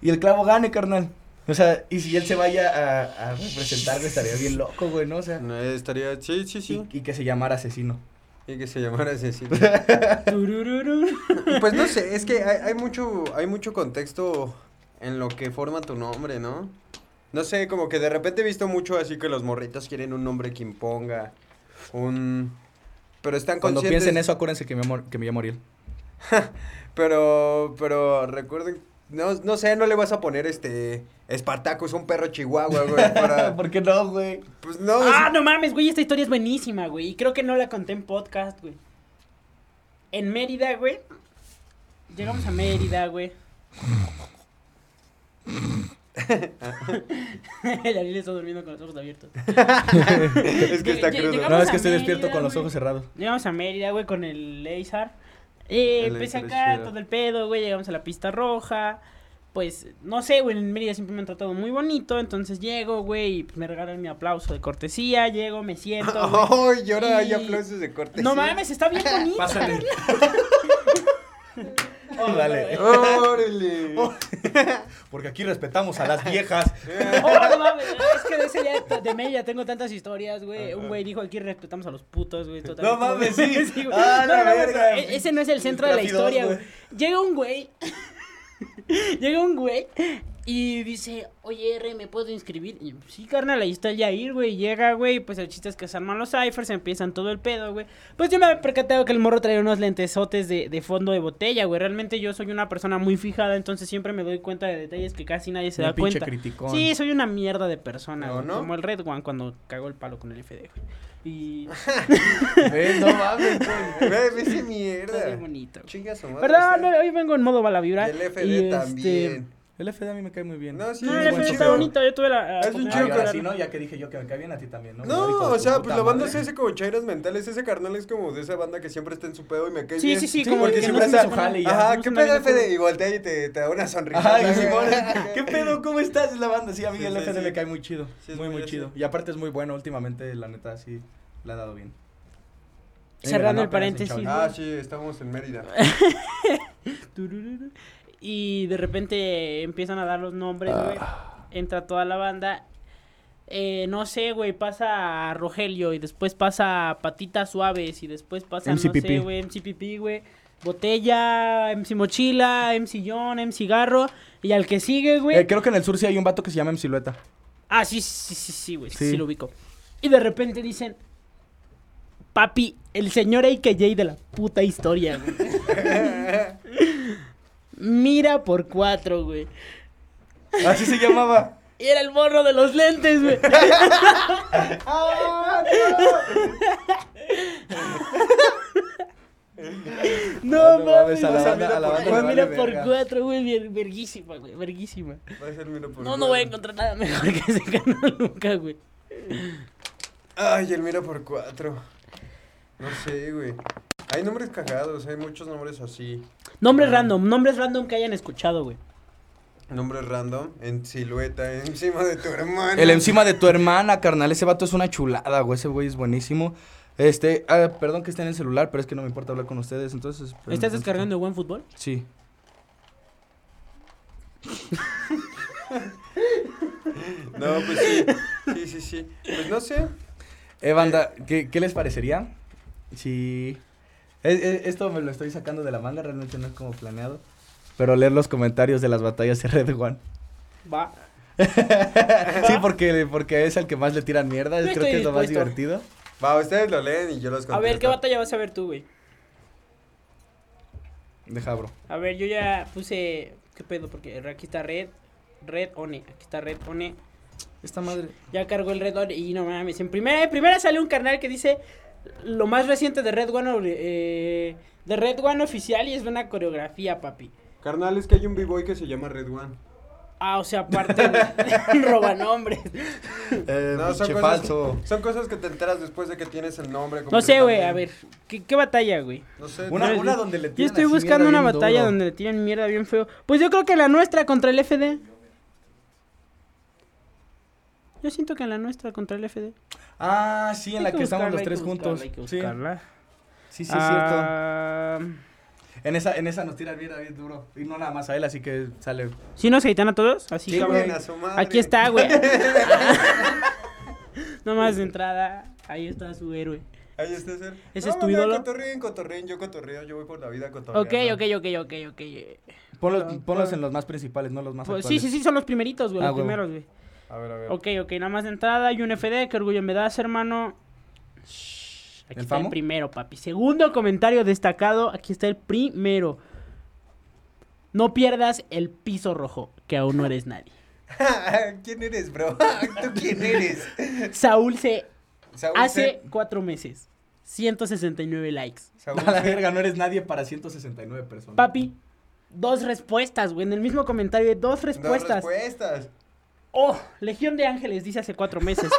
Y el clavo gane, carnal. O sea, y si él se vaya a, a representar, güey, estaría bien loco, güey, ¿no? O sea,
No, estaría, sí, sí, sí.
y, y que se llamara asesino.
Y que se llamara asesino. Pues no sé, es que hay, hay mucho, hay mucho contexto en lo que forma tu nombre, ¿no? No sé, como que de repente he visto mucho así que los morritos quieren un nombre que imponga, un... Pero están
Cuando
conscientes...
piensen eso, acuérdense que me, llamo- que me llamo Ariel.
Pero, pero recuerden No, no sé, no le vas a poner este. Espartaco es un perro chihuahua, güey. Para...
¿Por qué no, güey?
Pues no.
Ah,
es-
no mames, güey, esta historia es buenísima, güey. Y creo que no la conté en podcast, güey. En Mérida, güey. Llegamos a Mérida, güey. El Ariel está durmiendo con los ojos abiertos.
es que está crudo.
No, es que estoy despierto
Mérida,
con los
güey.
ojos cerrados.
Llegamos a Mérida, güey, con el Leizar. Eh,
El
empecé
Leizar es
acá,
chido.
todo el pedo, güey. Llegamos a la pista roja. Pues, no sé, güey, en Mérida siempre me han tratado muy bonito. Entonces llego, güey, y pues, me regalan mi aplauso de cortesía. Llego, me siento. güey.
Ay, y ahora hay
Y-
aplausos de cortesía.
No mames, está bien bonito.
Pásale. Órale.
¡Órale!
Porque aquí respetamos a las viejas.
Oh, no mames, es que de ese ya, de Mérida tengo tantas historias, güey. Un güey dijo aquí respetamos a los putos, güey.
No mames, sí. Ah,
no, no,
verga.
e- ese no es el centro de la historia,
güey.
Llega un güey. Llega un güey y dice, oye, R, ¿me puedo inscribir? Y, sí, carnal, ahí está el Yair, güey. Llega, güey, pues el chiste es que se arman los ciphers, empiezan todo el pedo, güey. Pues yo me había percatado que el morro traía unos lentesotes de, de fondo de botella, güey. Realmente yo soy una persona muy fijada, entonces siempre me doy cuenta de detalles que casi nadie se
Un
da
pinche
cuenta.
criticón.
Sí, soy una mierda de persona,
¿No,
güey,
no?
Como el Red One cuando cagó el palo con el FD, güey. Y...
No mames, güey.
Ese
Está
mierda.
bien bonito.
Chinga su madre.
¿Verdad?
está-
No, hoy vengo en modo bala vibra.
El FD
y, este,
también.
El FD a mí me cae muy bien.
No, sí,
No,
es
el FD está bonito. Yo tuve la.
Es un chido
Ah, sí, ¿no? Ya que dije yo que me cae bien a ti también, ¿no?
No,
de
o sea, pues la banda
madre.
se hace como chairas mentales. Ese carnal es como de esa banda que siempre está en su pedo y me cae
Sí,
bien.
sí, sí,
Sí,
como
porque
que
siempre
no
está jale.
Ajá,
no
¿qué pedo, FD? Y voltea y te, te da una sonrisa.
¿qué pedo? ¿Cómo estás? Es la banda. Sí, a mí
Sí,
el
sí,
FD
sí.
me cae muy chido. Muy,
muy
chido. Y aparte es muy bueno últimamente, la neta, sí, le ha dado bien.
Cerrando el paréntesis.
Ah, sí, estábamos en Mérida.
Y de repente empiezan a dar los nombres, güey. Entra toda la banda. Eh, no sé, güey, pasa a Rogelio y después pasa a Patitas Suaves y después pasa, no sé,
MCPP.
güey, MCPP, güey. Botella, MC Mochila, MC John, MC Garro. Y al que sigue, güey.
Eh, creo que en el sur sí hay un vato que se llama M Silueta.
Ah, sí, sí, sí, sí, güey, sí.
Sí.
lo ubico. Y de repente dicen, papi, el señor AKJ de la puta historia, güey. Mira por cuatro, güey.
Así se llamaba.
Y era el morro de los lentes, güey. no
Ah, no
mames.
mames, a la banda-
mira
a la
por-
banda
mira cuatro, güey, ver- verguísima, güey, verguísima.
Va a ser miro por
No, no voy a encontrar nada mejor que ese canal nunca, güey.
Ay, el miro por cuatro. No sé, güey. Hay nombres cagados, hay muchos nombres así.
Nombres
Ah.
random, nombres random que hayan escuchado, güey.
Nombres random, en silueta, encima de tu hermano.
El encima de tu hermana, carnal. Ese vato es una chulada, güey. Ese güey es buenísimo. Este, ah, perdón que esté en el celular, pero es que no me importa hablar con ustedes, entonces. pues,
¿Estás
no-
descargando de buen fútbol?
Sí.
No, pues sí. Sí, sí, sí. Pues no sé.
Eh, banda, ¿qué, qué les parecería? Si. Esto me lo estoy sacando de la manga, realmente no es como planeado. Pero leer los comentarios de las batallas de Red One.
Va.
sí, porque, porque es el que más le tiran mierda.
Yo
Creo que es lo más divertido.
Va, ustedes lo leen y yo los
A ver, ¿qué
contesto.
batalla vas a ver tú, güey?
Deja, bro.
A ver, yo ya puse. ¿Qué pedo? Porque aquí está Red. Red One. Aquí está Red One.
Esta madre.
Ya cargó el Red One. Y no mames. En primera, en primera sale un carnal que dice. Lo más reciente de Red One. eh, de Red One oficial. Y es una coreografía, papi.
Carnal, es que hay un b-boy que se llama Red One.
Ah, o sea, aparte. roba nombres.
Eh,
No, son cosas,
falso.
son cosas que te enteras después de que tienes el nombre.
No sé, güey. A ver. ¿Qué, qué batalla, güey?
No sé.
Una,
Yo-
una donde le
Yo
tiran
estoy
así
buscando una batalla
duro.
donde le tiran mierda bien feo. Pues yo creo que la nuestra contra el FD. Yo siento que la nuestra contra el FD.
Ah, sí, en la que estamos los tres juntos. Sí, sí, sí, es cierto.
Ah,
En esa, en esa nos tira bien duro. Y no nada más a él, así que sale.
¿Sí nos editan a todos? Así,
Sí,
cabrón.
güey, a su madre.
Aquí está, güey. Nomás de entrada. Ahí está su héroe.
Ahí está, ser.
¿Ese
no,
es tu ídolo?
Cotorrín, cotorrín, yo cotorreo, yo voy por la vida
Ok,
cotorreando.
ok, ok, ok, ok.
Ponlos,
Ah,
ponlos
ah.
en los más principales, no los más
Pues, sí,
actuales.
sí, sí, son los primeritos, güey.
Ah,
los primeros, güey.
A ver, a ver.
Ok, ok, nada más de entrada y un FD, qué orgullo me das, hermano. Shh, Aquí
¿El
está el primero, papi. Segundo comentario destacado, aquí está el primero. No pierdas el piso rojo, que aún no eres nadie.
¿Quién eres, bro? ¿Tú quién eres?
Saúl se
Saúl
hace cuatro meses. 169 likes.
C. Saúl
A la
C.
verga, no eres nadie para 169 personas.
Papi, dos respuestas, güey. En el mismo comentario, dos
Dos
respuestas. Oh, Legión de Ángeles dice hace cuatro meses.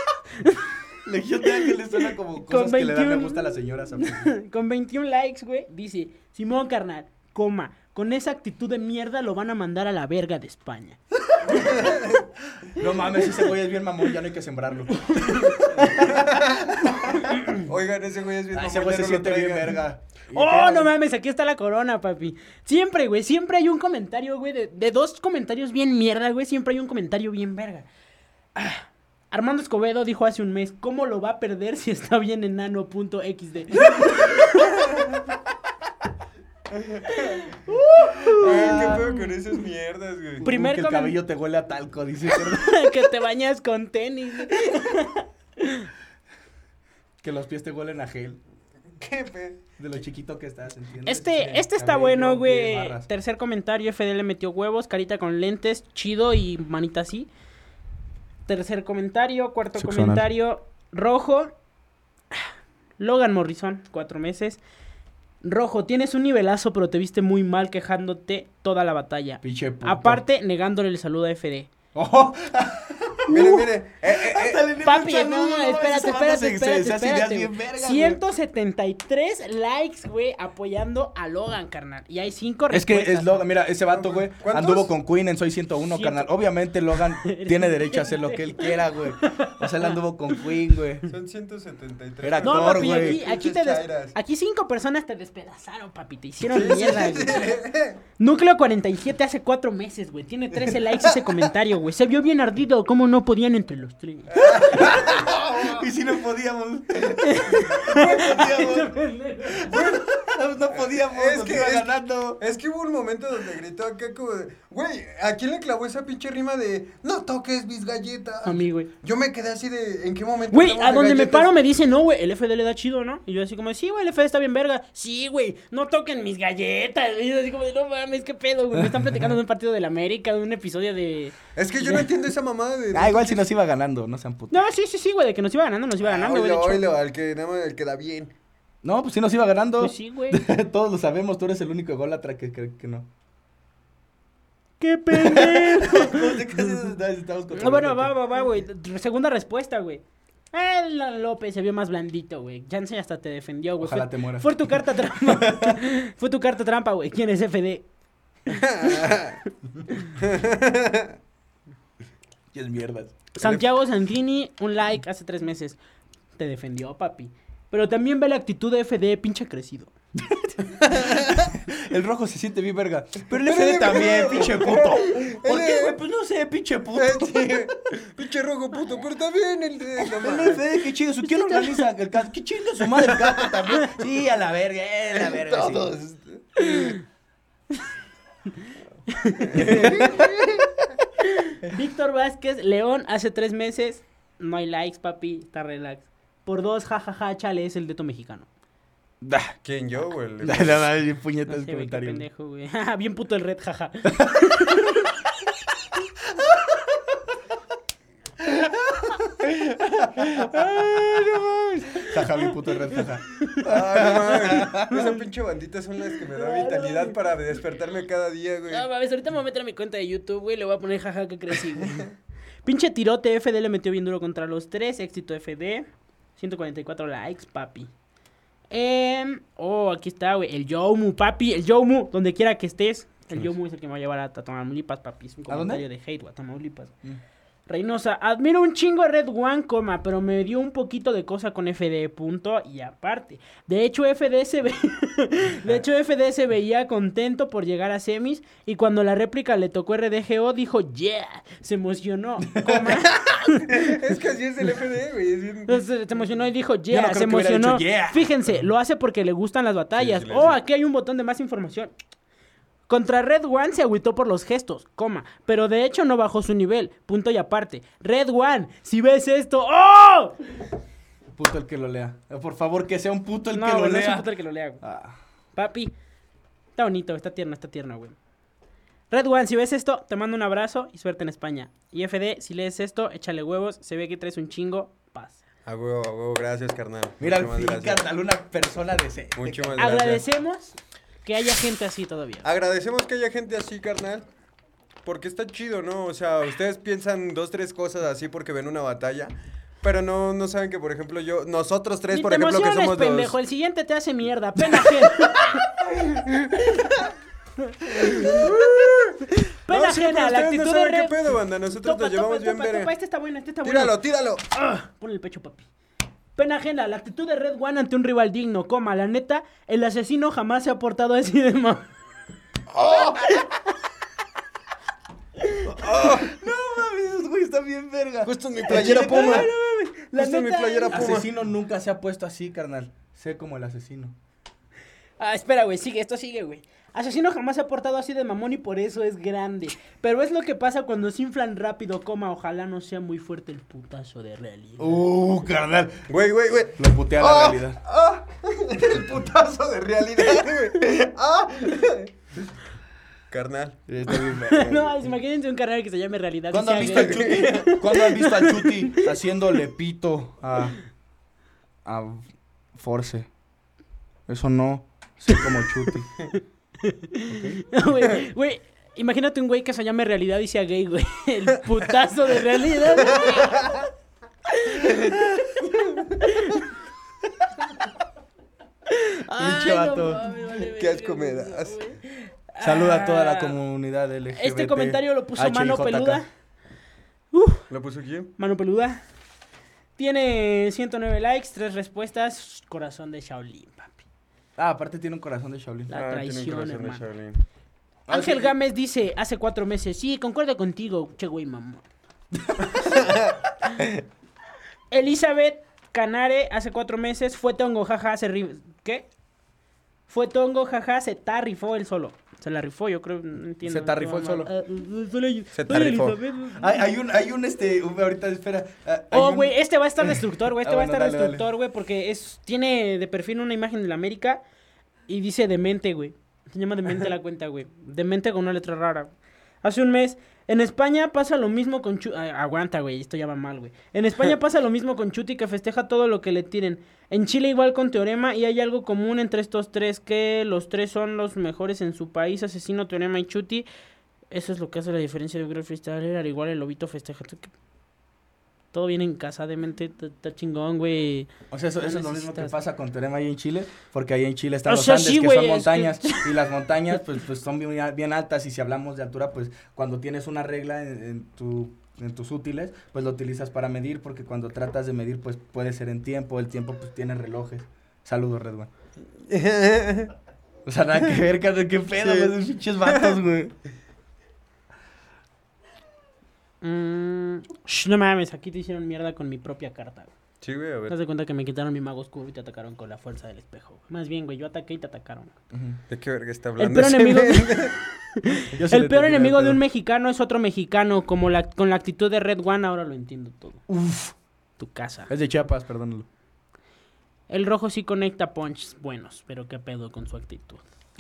Legión de Ángeles suena como
Con
cosas que le dan me
21.
gusta a las señoras.
Con 21 likes, güey, dice, Simón carnal, coma, con esa actitud de mierda lo van a mandar a la verga de España.
No mames, ese güey es bien mamón, ya no hay que sembrarlo.
Oigan, ese güey es bien
Ah, ese güey se
no lo
siente bien verga.
Oh, no mames, aquí está la corona, papi. Siempre, güey, siempre hay un comentario, güey, de, de dos comentarios bien mierda, güey, siempre hay un comentario bien verga. Ah, Armando Escobedo dijo hace un mes, ¿cómo lo va a perder si está bien enano.xd?
Ay, ¿Qué pedo con esas mierdas, güey?
Primer
que el cabello te huele a talco, dice.
que te bañas con tenis.
Que los pies te huelen a gel.
¿Qué pedo?
De lo chiquito que estás, ¿entiendes?
Este, este está
Cabello,
bueno, güey. Tercer comentario, FD le metió huevos, carita con lentes, chido y manita así. Tercer comentario, cuarto
Sexual.
comentario, rojo. Logan Morrison, cuatro meses. Rojo, tienes un nivelazo, pero te viste muy mal quejándote toda la batalla. Aparte, negándole el saludo a FD.
¡Oh!
Mire, mire. Eh, eh, eh.
Hasta le dio
Papi, no, espérate, espérate,
se-
espérate,
se hace ideas
espérate.
bien
güey.
vergas, güey.
173 likes, güey, apoyando a Logan, carnal. Y hay cinco
Es que
respuestas.
es Logan, mira, ese vato, güey,
¿Cuántos?
anduvo con Queen en Soy 101,
Ciento-
carnal. Obviamente Logan tiene derecho a hacer lo que él quiera, güey. O sea, él anduvo con Queen, güey.
Son 173.
Era
No,
actor,
papi,
güey.
aquí, aquí te aquí cinco personas te despedazaron, papi, te hicieron mierda, güey. Núcleo 47 hace cuatro meses, güey. Tiene 13 likes ese comentario, güey. Se vio bien ardido, ¿cómo no podían entre los tres?
Y si no podíamos. No podíamos. No podíamos.
Es que-
iba
es-
ganando.
Es que hubo un momento donde gritó acá como de, güey, ¿a quién le clavó esa pinche rima de no toques mis galletas?
A mí, güey.
Yo me quedé así de, ¿en qué momento?
Güey, a
de
donde me paro me dice, no, güey, el FD le da chido, ¿no? Y yo así como, sí, güey, el FD está bien verga. Sí, güey, no toquen mis galletas. Y yo así como, no mames, qué pedo, güey. Me están platicando de un partido de la América, de un episodio de...
Es que yo no entiendo esa mamada de...
Ah, igual si nos iba ganando, no sean putos.
No, sí, sí, sí, güey, de que nos iba ganando, nos iba ganando, güey. de
Oilo, al que, nada más, al que da bien.
No, pues sí nos iba ganando.
Pues sí, güey.
Todos lo sabemos, tú eres el único ególatra que cree que no.
¡Qué pendejo!
No sé qué haces, estamos con-
No, bueno, va, va, va, güey. Segunda respuesta, güey. La- López se vio más blandito, güey. Jansen hasta te defendió, güey.
Ojalá
Fue-
te mueras.
Fue tu carta trampa. Fue tu carta trampa, güey. ¿Quién es FD?
Mierdas.
Santiago Sanguini, un like hace tres meses. Te defendió, papi. Pero también ve la actitud de FD, pinche crecido.
El rojo se siente bien verga. Pero el FD también, pinche puto. ¿Por qué, güey? Pues no sé, pinche puto.
pinche rojo puto, pero bien el de...
El. FD, qué chido. ¿Quién organiza el caso? ¿Qué chinga su madre el gato también? Sí, a la verga, eh, a la verga. sí.
Víctor Vázquez, León, hace tres meses. No hay likes, papi. Está relax. Por dos, jajaja, chale, es el deto mexicano.
Da.
¿Quién yo, güey?
Verdad, bien puñetas
No
el
sé,
comentario.
pendejo, güey. Bien puto el red, jaja.
Jaja, bien puto red, jaja.
Ah, no mames. Esa pinche bandita son las que me da vitalidad para despertarme cada día, güey.
No mames, ahorita me voy a meter a mi cuenta de YouTube, güey. Le voy a poner jaja que crecí, güey. Pinche tirote FD le metió bien duro contra los tres. Éxito FD. 144 likes, papi. Em, oh, aquí está, güey. El Yomu, papi. El Yomu, donde quiera que estés. El Yomu es el que me va a llevar a Tamaulipas, papi. Es un
¿A dónde?
comentario de hate, güey, Tamaulipas. Reynosa, admiro un chingo a Red One, coma, pero me dio un poquito de cosa con FD, punto, y aparte. De hecho, FD se ve... de hecho, FD se veía contento por llegar a semis, y cuando la réplica le tocó RDGO, dijo, yeah, se emocionó, coma.
Es que así es el FD, güey.
se emocionó y dijo, yeah,
no
se emocionó.
dicho, "Yeah".
Fíjense, lo hace porque le gustan las batallas.
Sí, sí le
oh, aquí hay un botón de más información. Contra Red One se agüitó por los gestos, coma, pero de hecho no bajó su nivel, punto y aparte. Red One, si ves esto, ¡oh!
Puto el que lo lea. Por favor, que sea un puto el
no,
que lo
güey, no es un
lea.
puto el que lo lea, güey.
Ah.
Papi, está bonito, está tierno, está tierno, güey. Red One, si ves esto, te mando un abrazo y suerte en España. Y FD, si lees esto, échale huevos. Se ve que traes un chingo. Paz.
A huevo, a huevo, gracias, carnal.
Mira, al
Mucho
fin,
gracias.
carnal, una persona decente.
Mucho más gracias.
Agradecemos que haya gente así todavía.
Agradecemos que haya gente así, carnal. Porque está chido, ¿no? O sea, ustedes piensan dos, tres cosas así porque ven una batalla. Pero no, no saben que, por ejemplo, yo, nosotros tres,
Ni
por
te
ejemplo, que somos
pendejo.
los.
El siguiente te hace mierda. Pena ajena. Pena
No, sí,
ajena.
pero
La actitud
no
de
saben qué
Red.
pedo, banda. Nosotros
Topa,
nos llevamos
topa,
bien
topa,
verga.
Este está bueno, este está bueno.
Tíralo, tíralo.
Ah, Pon el pecho, papi. Pena ajena, la actitud de Red One ante un rival digno, coma, la neta, el asesino jamás se ha portado así de ma-
No mames, güey, está bien verga.
Justo en mi playera puma.
La
Justo en mi playera puma.
Asesino nunca se ha puesto así, carnal. Sé como el asesino.
Ah, espera, güey, sigue, esto sigue, güey. Asesino jamás se ha portado así de mamón y por eso es grande. Pero es lo que pasa cuando se inflan rápido, coma, ojalá no sea muy fuerte el putazo de realidad.
Uh, carnal.
Güey, güey, güey.
Lo putea la
Ah,
realidad.
ah, el putazo de realidad, güey. Ah. Carnal.
No, imagínense un canal que se llame Realidad.
¿Cuándo han
sea
visto. Chuti? ¿Cuándo han visto al Chuti haciéndole pito a. a Force? Eso no. Sé como Chuti.
Güey, güey, imagínate un güey que se llame Realidad y sea gay, güey. El putazo de realidad. Ay,
Pinche vato.
Qué asco
verga,
me das.
güey.
Saluda a toda la
Ah,
comunidad LGBT.
Este comentario lo puso Mano. Peluda.
¿Lo puso quién?
Mano Peluda. Tiene 109 likes, 3 respuestas. Corazón de Shaolin.
Ah, aparte tiene un corazón de Shaolin.
La
Ah, tiene un
traición,
corazón de
hermano.
Shaolin.
Ah,
Ángel
sí.
Gámez dice hace cuatro meses. Sí, concuerdo contigo, che güey, mamón. Elizabeth Canare hace cuatro meses fue tongo, jaja, se ri- ¿Qué? Fue tongo, jaja, se tarrifó él solo. Se la rifó, yo creo, no entiendo.
Se tarrifó él solo.
Ah, ah, yo-
Se tarrifó.
Hay, hay un, hay un, este, ahorita, espera. ah,
Oh,
un-
güey, este va a estar destructor, güey. Este
Ah,
va a estar
dale.
destructor, güey, porque es tiene de perfil una imagen de la América y dice demente, güey. Se llama demente la cuenta, güey. Demente con una letra rara. Hace un mes, en España pasa lo mismo con Chuti. aguanta, güey, esto ya va mal, güey. En España pasa lo mismo con Chuti que festeja todo lo que le tiren. En Chile igual con Teorema y hay algo común entre estos tres, que los tres son los mejores en su país, Asesino, Teorema y Chuti. Eso es lo que hace la diferencia de un gran freestyler, al igual el lobito festeja. ¿Tú qué todo bien en casa, de mente, está- chingón, güey.
O sea, eso, es lo mismo que pasa con Teorema ahí en Chile, porque ahí en Chile están
O
los
sea,
Andes,
sí,
que son
que-
montañas, y las montañas, pues, pues son bien, al- bien altas, y si hablamos de altura, pues, cuando tienes una regla en, en tu en tus útiles, pues lo utilizas para medir, porque cuando tratas de medir, pues puede ser en tiempo, el tiempo pues tiene relojes. Saludos, Red One. O sea, nada que ver, qué pedo,
Sí.
güey, esos pinches vatos, güey.
Mm, sh, no mames, aquí te hicieron mierda con mi propia carta. güey.
Sí, güey, a
Te das
ver.
de cuenta que me quitaron mi mago oscuro y te atacaron con la fuerza del espejo. güey. Más bien, güey, yo ataqué y te atacaron. güey.
¿De qué verga está
El
hablando?
peor enemigo, el peor enemigo de un mexicano es otro mexicano. Como la, con la actitud de Red One, ahora lo entiendo todo.
Uf,
Tu casa.
es de Chiapas, perdónalo.
El rojo sí conecta punches buenos, pero qué pedo con su actitud.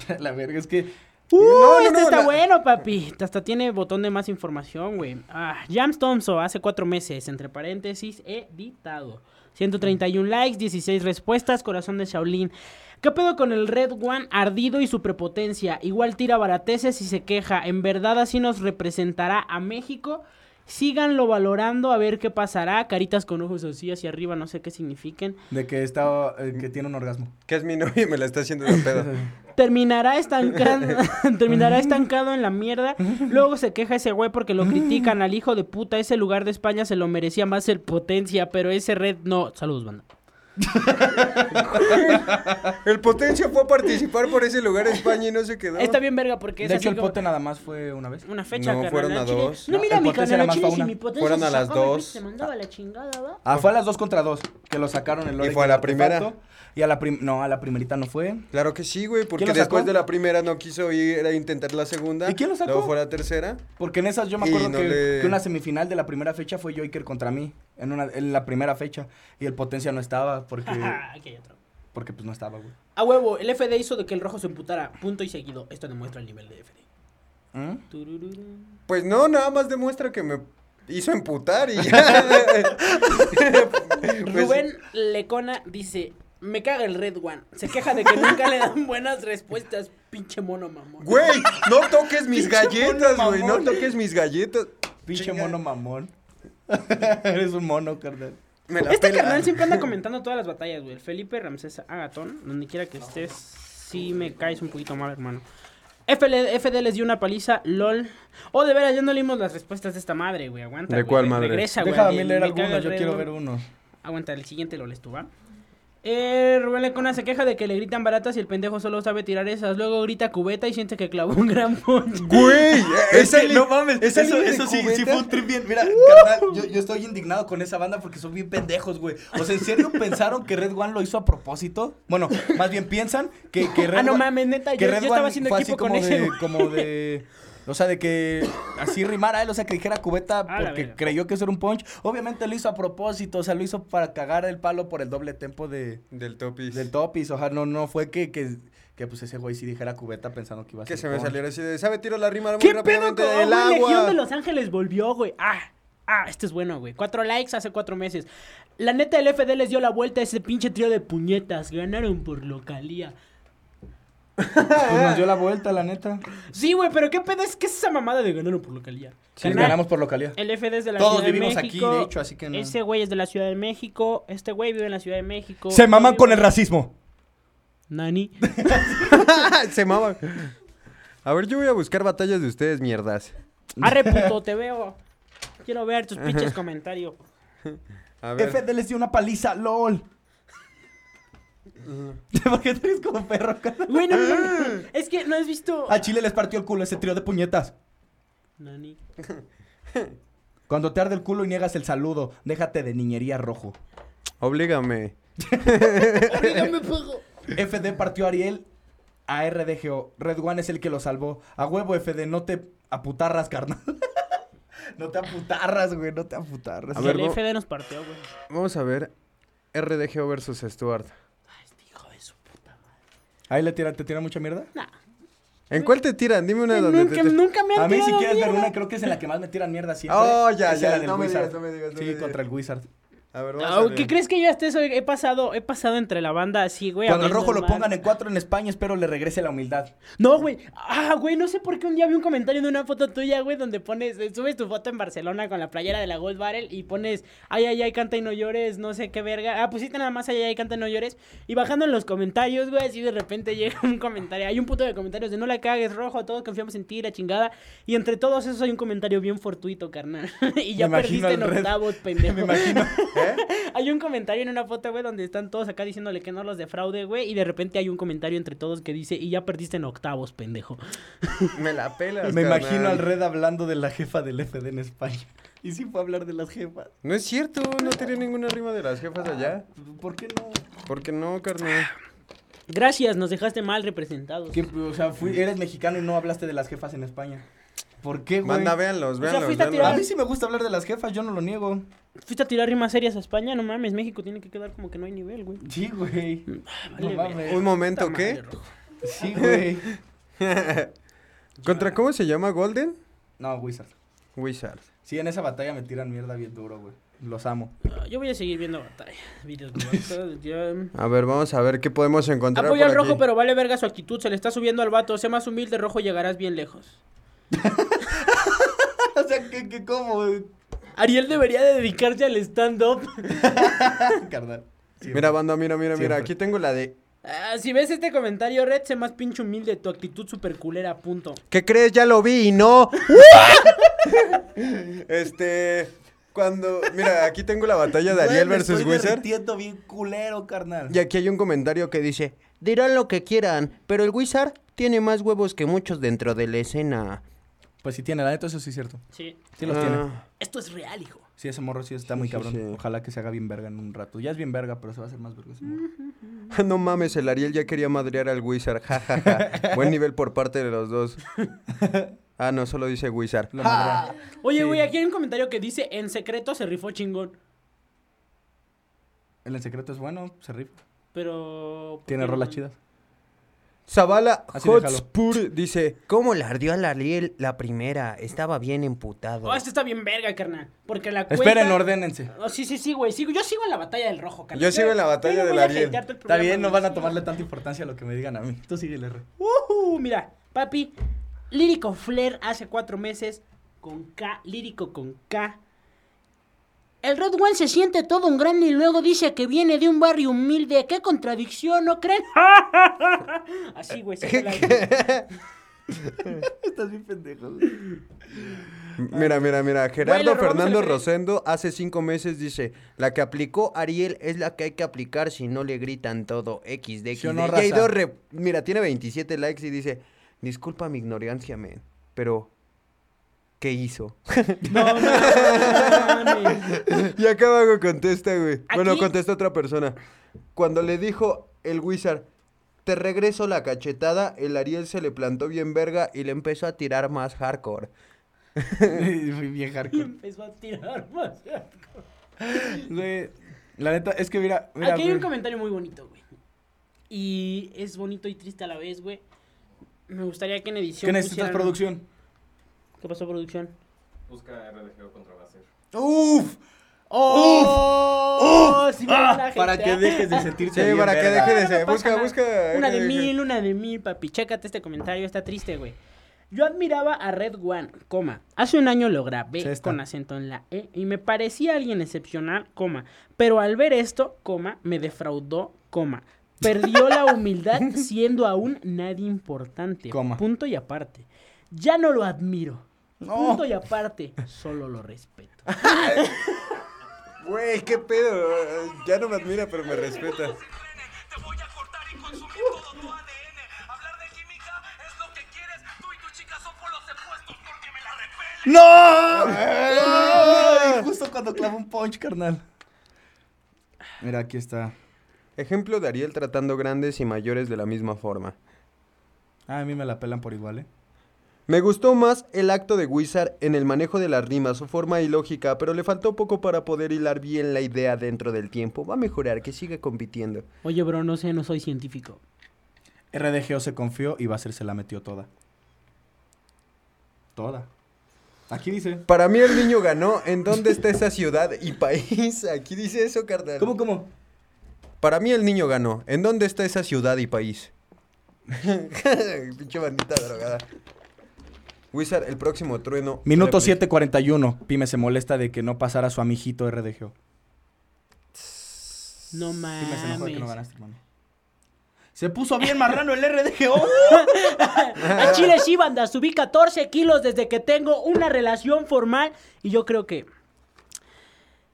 La verga, es que
Uh,
No, no,
este
no,
está
la-
bueno, papi. Hasta tiene botón de más información, güey. Ah, Jams Thompson, hace cuatro meses, entre paréntesis, editado. 131 likes, 16 respuestas, corazón de Shaolin. ¿Qué pedo con el Red One ardido y su prepotencia? Igual tira barateces y se queja. En verdad así nos representará a México. Síganlo valorando a ver qué pasará. Caritas con ojos así hacia arriba, no sé qué signifiquen.
de que está, eh, que tiene un orgasmo.
Que es mi novia y me la está haciendo de pedo.
terminará estancado, terminará estancado en la mierda. Luego se queja ese güey porque lo critican al hijo de puta. Ese lugar de España se lo merecía más el potencia, pero ese red no. Saludos, banda.
El Potencia fue a participar por ese lugar en España y no se quedó.
Está bien verga porque es
de
así
hecho, el
como
pote nada más fue una vez.
una fecha,
No,
carnal,
fueron
al
a
chile.
dos.
No,
No,
mira
el
mi
potencia
canal
era
al chile
más
si mi potencia
Fueron
se
a las
sacaba
dos.
pinche, Se mandaba la chingada, ¿va?
Ah, fue a las dos contra dos, que lo sacaron el Lore
fue a la primera.
Y a la prim no, a la primerita no fue.
Claro que sí, güey, porque
¿Quién lo
después de la primera no quiso ir a intentar la segunda.
¿Y quién lo sacó?
Luego fue la tercera.
Porque en esas yo me
Y
acuerdo
no
que,
le-
que una semifinal de la primera fecha fue Joker contra mí, en, una, en la primera fecha. Y el potencia no estaba, porque,
Aquí hay otro.
porque pues no estaba, güey.
A huevo, el FD hizo de que el rojo se emputara. Punto y seguido. Esto demuestra el nivel de FD.
¿Mm?
Pues no, nada más demuestra que me hizo emputar y ya. Pues,
Rubén Lecona dice, me caga el Red One. Se queja de que nunca le dan buenas respuestas, pinche mono mamón.
Güey, no toques mis galletas, güey. No toques mis galletas.
Pinche
Chinga.
mono mamón. Eres un mono, carnal.
Me la
Este
pela.
carnal siempre anda comentando todas las batallas, güey. El Felipe Ramsés Agatón, donde quiera que estés, sí me caes un poquito mal, hermano. FL, FD les dio una paliza, lol. Oh, de veras, ya no leímos las respuestas de esta madre, güey. Aguanta.
¿De
güey,
cuál
re-
madre?
Regresa, güey.
Déjame leer algunos, yo quiero ver unos.
Aguanta, el siguiente lo lees tú, ¿va? Eh, Rubén Lecona se queja de que le gritan baratas y el pendejo solo sabe tirar esas. Luego grita cubeta y siente que clavó un gran punch.
Güey,
Es
esa
que
li-
no mames,
esa
eso, sí, sí fue un trip bien. Mira, carnal, yo, yo estoy indignado con esa banda porque son bien pendejos, güey. O sea, ¿en serio pensaron que Red One lo hizo a propósito? Bueno, más bien piensan que, que Red
Ah, no mames, neta,
que
yo,
Red
yo estaba
One
haciendo equipo
así
con
como
ese.
de,
güey.
como de, o sea, de que así rimara él, o sea, que dijera cubeta
A la
porque creyó que eso era un punch. Obviamente lo hizo a propósito, o sea, lo hizo para cagar el palo por el doble tempo de,
Del topis.
del topis, o sea, no, no fue que, que, que pues ese güey sí dijera cubeta pensando que iba a
Que
ser
se me
punch.
saliera así de, ¿sabe? Tiro la rima muy
¿Qué pedo
rápidamente
con
del
güey, Legión
agua.
de Los Ángeles volvió, güey? Ah, ah, este es bueno, güey. Cuatro likes hace cuatro meses. La neta, el FD les dio la vuelta a ese pinche trío de puñetas. Ganaron por localía.
Pues nos dio la vuelta, la neta.
Sí, güey, pero ¿qué pedo es que es esa mamada de ganaron por localía?
Sí,
Carnal,
ganamos por localidad.
El FD es de la
Todos
Ciudad de
vivimos aquí, de hecho, así que no.
Ese güey es de la Ciudad de México. Este güey vive en la Ciudad de México.
Se maman con el racismo.
Nani.
se mama. A ver, yo voy a buscar batallas de ustedes, mierdas.
Arre, puto, te veo. Quiero ver tus pinches comentarios.
A ver.
FD les dio una paliza, lol. ¿Por qué te ves como perro? cara?
Güey, no, no, no, no. Es que no has visto.
A Chile les partió el culo ese trío de puñetas.
Nani.
Cuando te arde el culo y niegas el saludo, déjate de niñería rojo.
Oblígame.
Orígame, pago.
FD partió a Ariel a RDGO. Red One es el que lo salvó. A huevo, FD, no te aputarras, carnal. no te aputarras, güey, no te aputarras.
A ver,
el FD nos partió, güey.
Vamos a ver. RDGO versus Stuart.
Ay, este hijo de su puta madre.
Ahí le tira, te tira mucha mierda.
Nah.
¿En cuál te tiran? Dime una donde
Nunca,
te...
nunca me han
A mí si quieres ver
mierda.
una, creo que es en la que más me tiran mierda siempre.
Oh, ya,
Es
ya,
la del
no me digas, no me digas, no me
Sí,
digas.
contra el Wizard.
A ver, vamos
Ah,
a ver.
¿Qué crees que yo hasta eso he pasado, he pasado entre la banda así, güey?
Cuando el rojo lo pongan en cuatro en España, espero le regrese la humildad.
No, güey. Ah, güey, no sé por qué un día vi un comentario de una foto tuya, güey, donde pones, subes tu foto en Barcelona con la playera de la Gold Barrel y pones, ay, ay, ay, canta y no llores, no sé qué verga. Ah, pusiste nada más, ay, ay, canta y no llores. Y bajando en los comentarios, güey, así de repente llega un comentario. Hay un puto de comentarios de no la cagues, rojo, todos confiamos en ti, la chingada. Y entre todos esos hay un comentario bien fortuito, carnal. y ya perdiste en octavos, pendejo.
Me imagino.
¿Eh?
Hay un comentario en una foto, güey, donde están todos acá diciéndole que no los defraude, güey. Y de repente hay un comentario entre todos que dice, y ya perdiste en octavos, pendejo.
Me la pelas,
Me
carnal.
imagino al Red hablando de la jefa del FD en España. Y sí fue a hablar de las jefas.
No es cierto, no tenía ninguna rima de las jefas allá.
¿Por qué no?
¿Por qué no, carnal?
Gracias, nos dejaste mal representados.
¿Qué- o sea, fui- eres mexicano y no hablaste de las jefas en España. ¿Por qué, güey?
Manda, véanlos,
sea,
véanlos,
a
mí sí me gusta hablar de las jefas, yo no lo niego.
Fuiste a tirar rimas serias a España, no mames, México tiene que quedar como que no hay nivel, güey.
Sí, güey.
Vale,
No mames.
Un momento, ¿qué?
Sí, güey.
¿Contra cómo se llama Golden?
No, Wizard.
Wizard.
Sí, en esa batalla me tiran mierda bien duro, güey. Los amo.
Ah, Yo voy a seguir viendo batalla. Videos.
A ver, vamos a ver qué podemos encontrar
Apoya al rojo, pero vale verga su actitud. Se le está subiendo al vato. Sé más humilde, rojo, llegarás bien lejos.
o sea, ¿qué, qué, cómo?
Ariel debería de dedicarse al stand-up.
Carnal. Sí,
Mira, banda, mira, mira, mira. Aquí tengo la de...
Ah, si ves este comentario, Red, sé más pinche humilde. Tu actitud super culera, punto.
¿Qué crees? Ya lo vi y no. este... Cuando... Mira, aquí tengo la batalla de Ariel
me
versus
estoy
Wizard.
derritiendo bien culero, carnal.
Y aquí hay un comentario que dice... Dirán lo que quieran, pero el Wizard tiene más huevos que muchos dentro de la escena.
Pues sí tiene, la neta, eso sí es cierto.
Sí.
Sí los
Ah,
tiene.
Esto es real, hijo.
Sí, ese morro sí está muy
sí,
cabrón.
sí.
Ojalá que se haga bien verga en un rato. Ya es bien verga, pero se va a hacer más verga ese morro.
No mames, el Ariel ya quería madrear al Wizard. Ja, ja, ja. Buen nivel por parte de los dos. Ah, no, solo dice Wizard.
Lo madrea.
Oye,
Sí.
güey, aquí hay un comentario que dice, en secreto se rifó chingón.
El en secreto es bueno, se rifa.
Pero... ¿por
Tiene
no?
rolas chidas.
Zavala
Así déjalo.
Hotspur dice, ¿cómo le ardió a la Ariel la primera? Estaba bien emputado.
Oh, este está bien verga, carnal. Porque la cuenta...
Esperen, ordénense.
Oh, sí, sí, sí, güey. Sigo, yo sigo en la batalla del rojo, carnal.
Yo sigo en la batalla
no
del Ariel.
el
Está bien, no van a tomarle tanta importancia a lo que me digan a mí. Tú sigue R.
Ujú, mira, papi, Lírico Flair hace cuatro meses con K, lírico con K. El Red One se siente todo un grande y luego dice que viene de un barrio humilde. ¡Qué contradicción, ¿no creen? Así, güey. se la-
Estás bien pendejo.
Mira, mira, mira. Gerardo Fernando Rosendo hace cinco meses dice, la que aplicó Ariel es la que hay que aplicar si no le gritan todo. XD,
¿Sí o
XD.
no,
re- Mira, tiene 27 likes y dice, disculpa mi ignorancia, men, pero... ¿Qué hizo?
No, mames.
y acá abajo contesta, güey. Bueno, contesta otra persona. Cuando le dijo el Wizard, te regreso la cachetada, el Ariel se le plantó bien verga y le empezó a tirar más hardcore.
Fui bien
Y
hardcore.
empezó a tirar más.
Güey, la neta, es que mira, mira,
Aquí hay un
güey.
comentario muy bonito, güey. Y es bonito y triste a la vez, güey. Me gustaría que en edición.
¿Qué necesitas
pusieran-
producción?
¿Qué pasó, producción?
Busca RDGO contra Baser.
¡Uf!
¡Oh! Sí me
Ah,
da la
para que
ah.
dejes de sentirte
Sí, para que deje de ser. Busca,
nada.
busca.
Una de mil, una de mil, papi. Chécate este comentario, está triste, güey. Yo admiraba a Red One, coma. Hace un año lo grabé
Sí,
con acento en la E y me parecía alguien excepcional, coma. Pero al ver esto, coma, me defraudó, coma. Perdió la humildad siendo aún nadie importante.
Coma.
Punto y aparte. Ya no lo admiro.
No.
Punto y aparte. Solo lo respeto.
Güey, qué pedo. Ya no me admira, pero me respeta.
Te voy a cortar y consumir todo tu ADN. Hablar de química es lo que quieres. Tú y tu chica son por los opuestos porque me la repelen.
¡No! Justo cuando clavo un punch, carnal. Mira, aquí está.
Ejemplo de Ariel tratando grandes y mayores de la misma forma.
Ah, a mí me la pelan por igual, ¿eh?
Me gustó más el acto de Wizard en el manejo de las rimas, su forma y lógica, pero le faltó poco para poder hilar bien la idea dentro del tiempo. Va a mejorar, que siga compitiendo.
Oye, bro, no sé, no soy científico.
RDGO se confió y Basser se la metió toda. Toda. Aquí dice.
Para mí el niño ganó. ¿En dónde está esa ciudad y país? Aquí dice eso, carnal.
¿Cómo, cómo?
Para mí el niño ganó. ¿En dónde está esa ciudad y país? Pinche bandita drogada. Wizard, el próximo trueno.
Minuto
Replica.
7.41. Pyme se molesta de que no pasara su amiguito RDGO.
No
Pyme se enojó de que no
mames.
ganaste, hermano. Se puso bien marrano el RDGO.
A Chile sí, banda, subí 14 kilos desde que tengo una relación formal y yo creo que...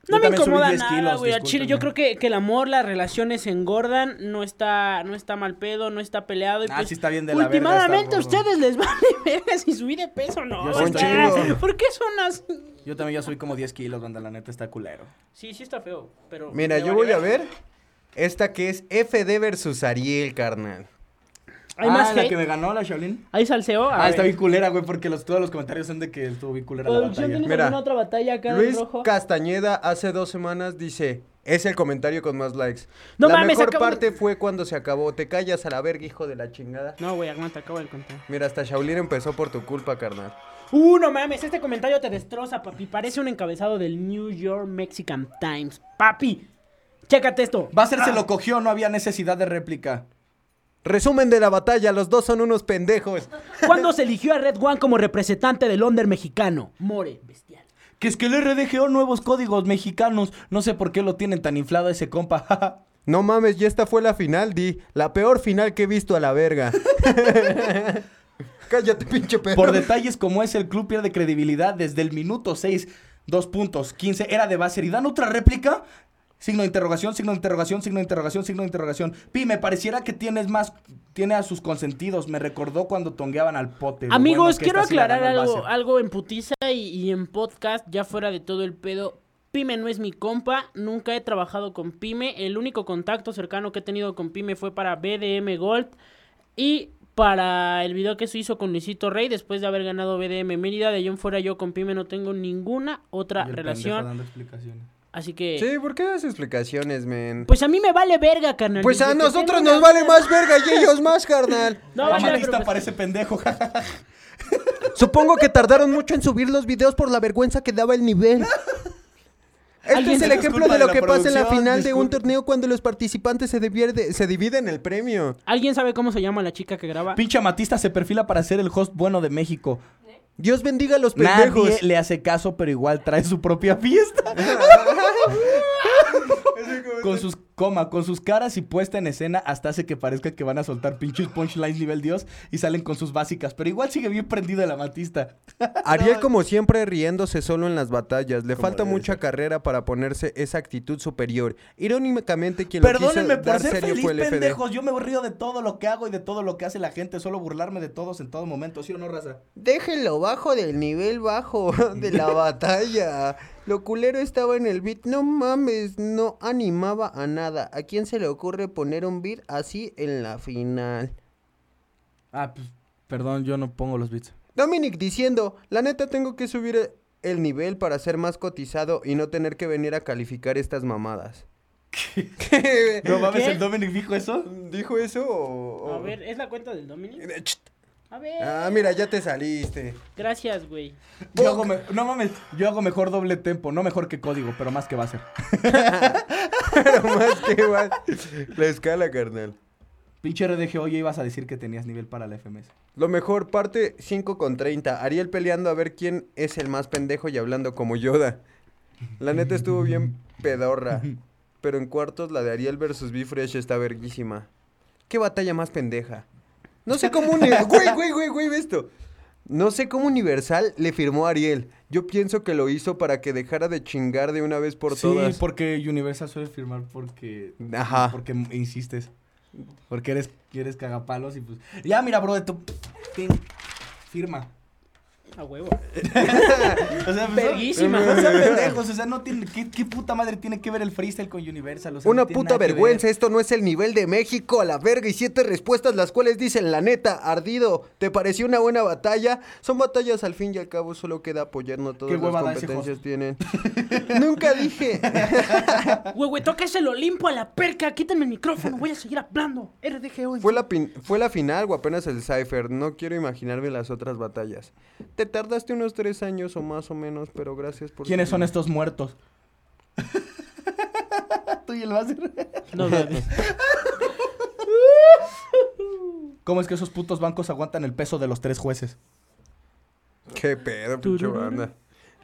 No
Yo
me incomoda
10
nada,
kilos,
güey. A Chile yo creo que, que el amor, las relaciones se engordan, no está, no está mal pedo, no está peleado. Y
Ah,
pues,
sí está bien de la
Últimamente a ustedes les vale verga si subí de peso o no.
Yo.
¿Por qué son así?
Yo también ya subí como 10 kilos, banda. La neta está culero.
Sí, sí está feo, pero...
Mira, yo voy a ver esta que es FD versus Ariel, carnal.
¿Hay
ah,
más
la
hate?
que me ganó, la Shaolin.
¿Hay salseo? A
Ah, está bien culera, güey, porque los, todos los comentarios son de que estuvo bien culera la
Producción,
batalla.
¿tienes
Mira,
otra batalla acá
Luis
rojo?
Castañeda hace dos semanas dice, es el comentario con más likes.
No
la
mames,
mejor
de-
parte fue cuando se acabó. Te callas a la verga, hijo de la chingada.
No, güey, aguanta, acabo de contar.
Mira, hasta Shaolin empezó por tu culpa, carnal.
Uh, no mames, este comentario te destroza, papi. Parece un encabezado del New York Mexican Times. Papi, chécate esto.
Basser se lo cogió, no había necesidad de réplica.
Resumen de la batalla, los dos son unos pendejos.
¿Cuándo se eligió a Red One como representante del under mexicano? More, bestial.
Que es que el RDGO nuevos códigos mexicanos. No sé por qué lo tienen tan inflado ese compa.
No mames, ya esta fue la final, Di. La peor final que he visto a la verga. Cállate, pinche perro.
por detalles como es, el club pierde credibilidad desde el minuto 6, dos puntos, 15. Era de Basser y dan otra réplica. Signo de interrogación, signo de interrogación, signo de interrogación, signo de interrogación. Pi, me pareciera que tienes más, tiene a sus consentidos. Me recordó cuando tongueaban al pote.
Amigos,
bueno
quiero aclarar algo, algo en putiza y, y en podcast, ya fuera de todo el pedo. Pime no es mi compa, nunca he trabajado con Pime. El único contacto cercano que he tenido con Pime fue para BDM Gold y para el video que se hizo con Luisito Rey después de haber ganado BDM Mérida. De ahí en fuera yo con Pime no tengo ninguna otra
Y el
relación.
dando explicaciones.
Así que.
Sí, ¿por qué das explicaciones, men?
Pues a mí me vale verga, carnal.
Pues a nosotros nos vale más verga y ellos más, carnal.
No,
la
pero- pues,
parece pendejo.
Supongo que tardaron mucho en subir los videos por la vergüenza que daba el nivel. Este
Alguien
es el ejemplo de lo que pasa en la final de un torneo cuando los participantes se, divierde- se dividen el premio.
¿Alguien sabe cómo se llama la chica que graba?
Pinche Matista se perfila para ser el host bueno de México.
Dios bendiga a los pendejos.
Nadie le hace caso, pero igual trae su propia fiesta. con sus coma, con sus caras y puesta en escena hasta hace que parezca que van a soltar pinches punchlines nivel Dios y salen con sus básicas, pero igual sigue bien prendido el amatista.
Ariel, como siempre, riéndose solo en las batallas. Le falta mucha
ser.
carrera para ponerse esa actitud superior. Irónicamente, quien lo
Perdónenme
quiso
por
dar
ser
serio
feliz,
fue el FD.
pendejos. Yo me río de todo lo que hago y de todo lo que hace la gente, solo burlarme de todos en todo momento, ¿sí o no, raza?
Déjenlo bajo del nivel bajo de la batalla. Lo culero estaba en el beat. No mames, no animaba a nada. ¿A quién se le ocurre poner un beat así en la final?
Ah, pues, perdón, yo no pongo los beats.
Dominic diciendo, la neta tengo que subir el nivel para ser más cotizado y no tener que venir a calificar estas mamadas. ¿Qué?
No mames,
¿Qué?
el Dominic dijo eso.
¿Dijo eso o...?
A ver, ¿es la cuenta del Dominic?
Eh.
A ver.
Ah, mira, ya te saliste.
Gracias, güey.
Yo hago me- no mames, yo hago mejor doble tempo, no mejor que código, pero más que va a ser.
Pero más que igual. La escala, carnal.
Pinche RDG, oye, ibas a decir que tenías nivel para la FMS.
Lo mejor, parte 5 con 30. Ariel peleando a ver quién es el más pendejo y hablando como Yoda. La neta estuvo bien pedorra. Pero en cuartos la de Ariel versus B-Fresh está verguísima. ¿Qué batalla más pendeja? No sé cómo... Güey, güey, güey, güey, ve esto. No sé cómo Universal le firmó a Ariel. Yo pienso que lo hizo para que dejara de chingar de una vez por
sí,
todas.
porque Universal suele firmar porque...
Ajá.
Porque insistes. Porque eres, eres cagapalos y pues... Ya, mira, bro, de tu... Firma.
A huevo.
O sea, pues,
Verguísima.
No sean pendejos, o sea, no tiene... ¿qué, qué puta madre tiene que ver el freestyle con Universal? O sea,
Una
no
puta vergüenza,
ver.
esto no es el nivel de México, a la verga, y siete respuestas las cuales dicen, la neta, ardido, ¿te pareció una buena batalla? Son batallas al fin y al cabo, solo queda apoyar, no todas
Qué
las competencias tienen. Nunca dije.
Güey, toca ese lo limpo a la perca. Quítame el micrófono. Voy a seguir hablando. RDG hoy.
Fue la, fue la final o apenas el Cypher, no quiero imaginarme las otras batallas. Te tardaste unos tres años o más o menos, pero gracias por...
¿Quiénes son estos muertos? Tú y el Basir.
No mames.
¿Cómo es que esos putos bancos aguantan el peso de los tres jueces?
Qué pedo, pinche banda.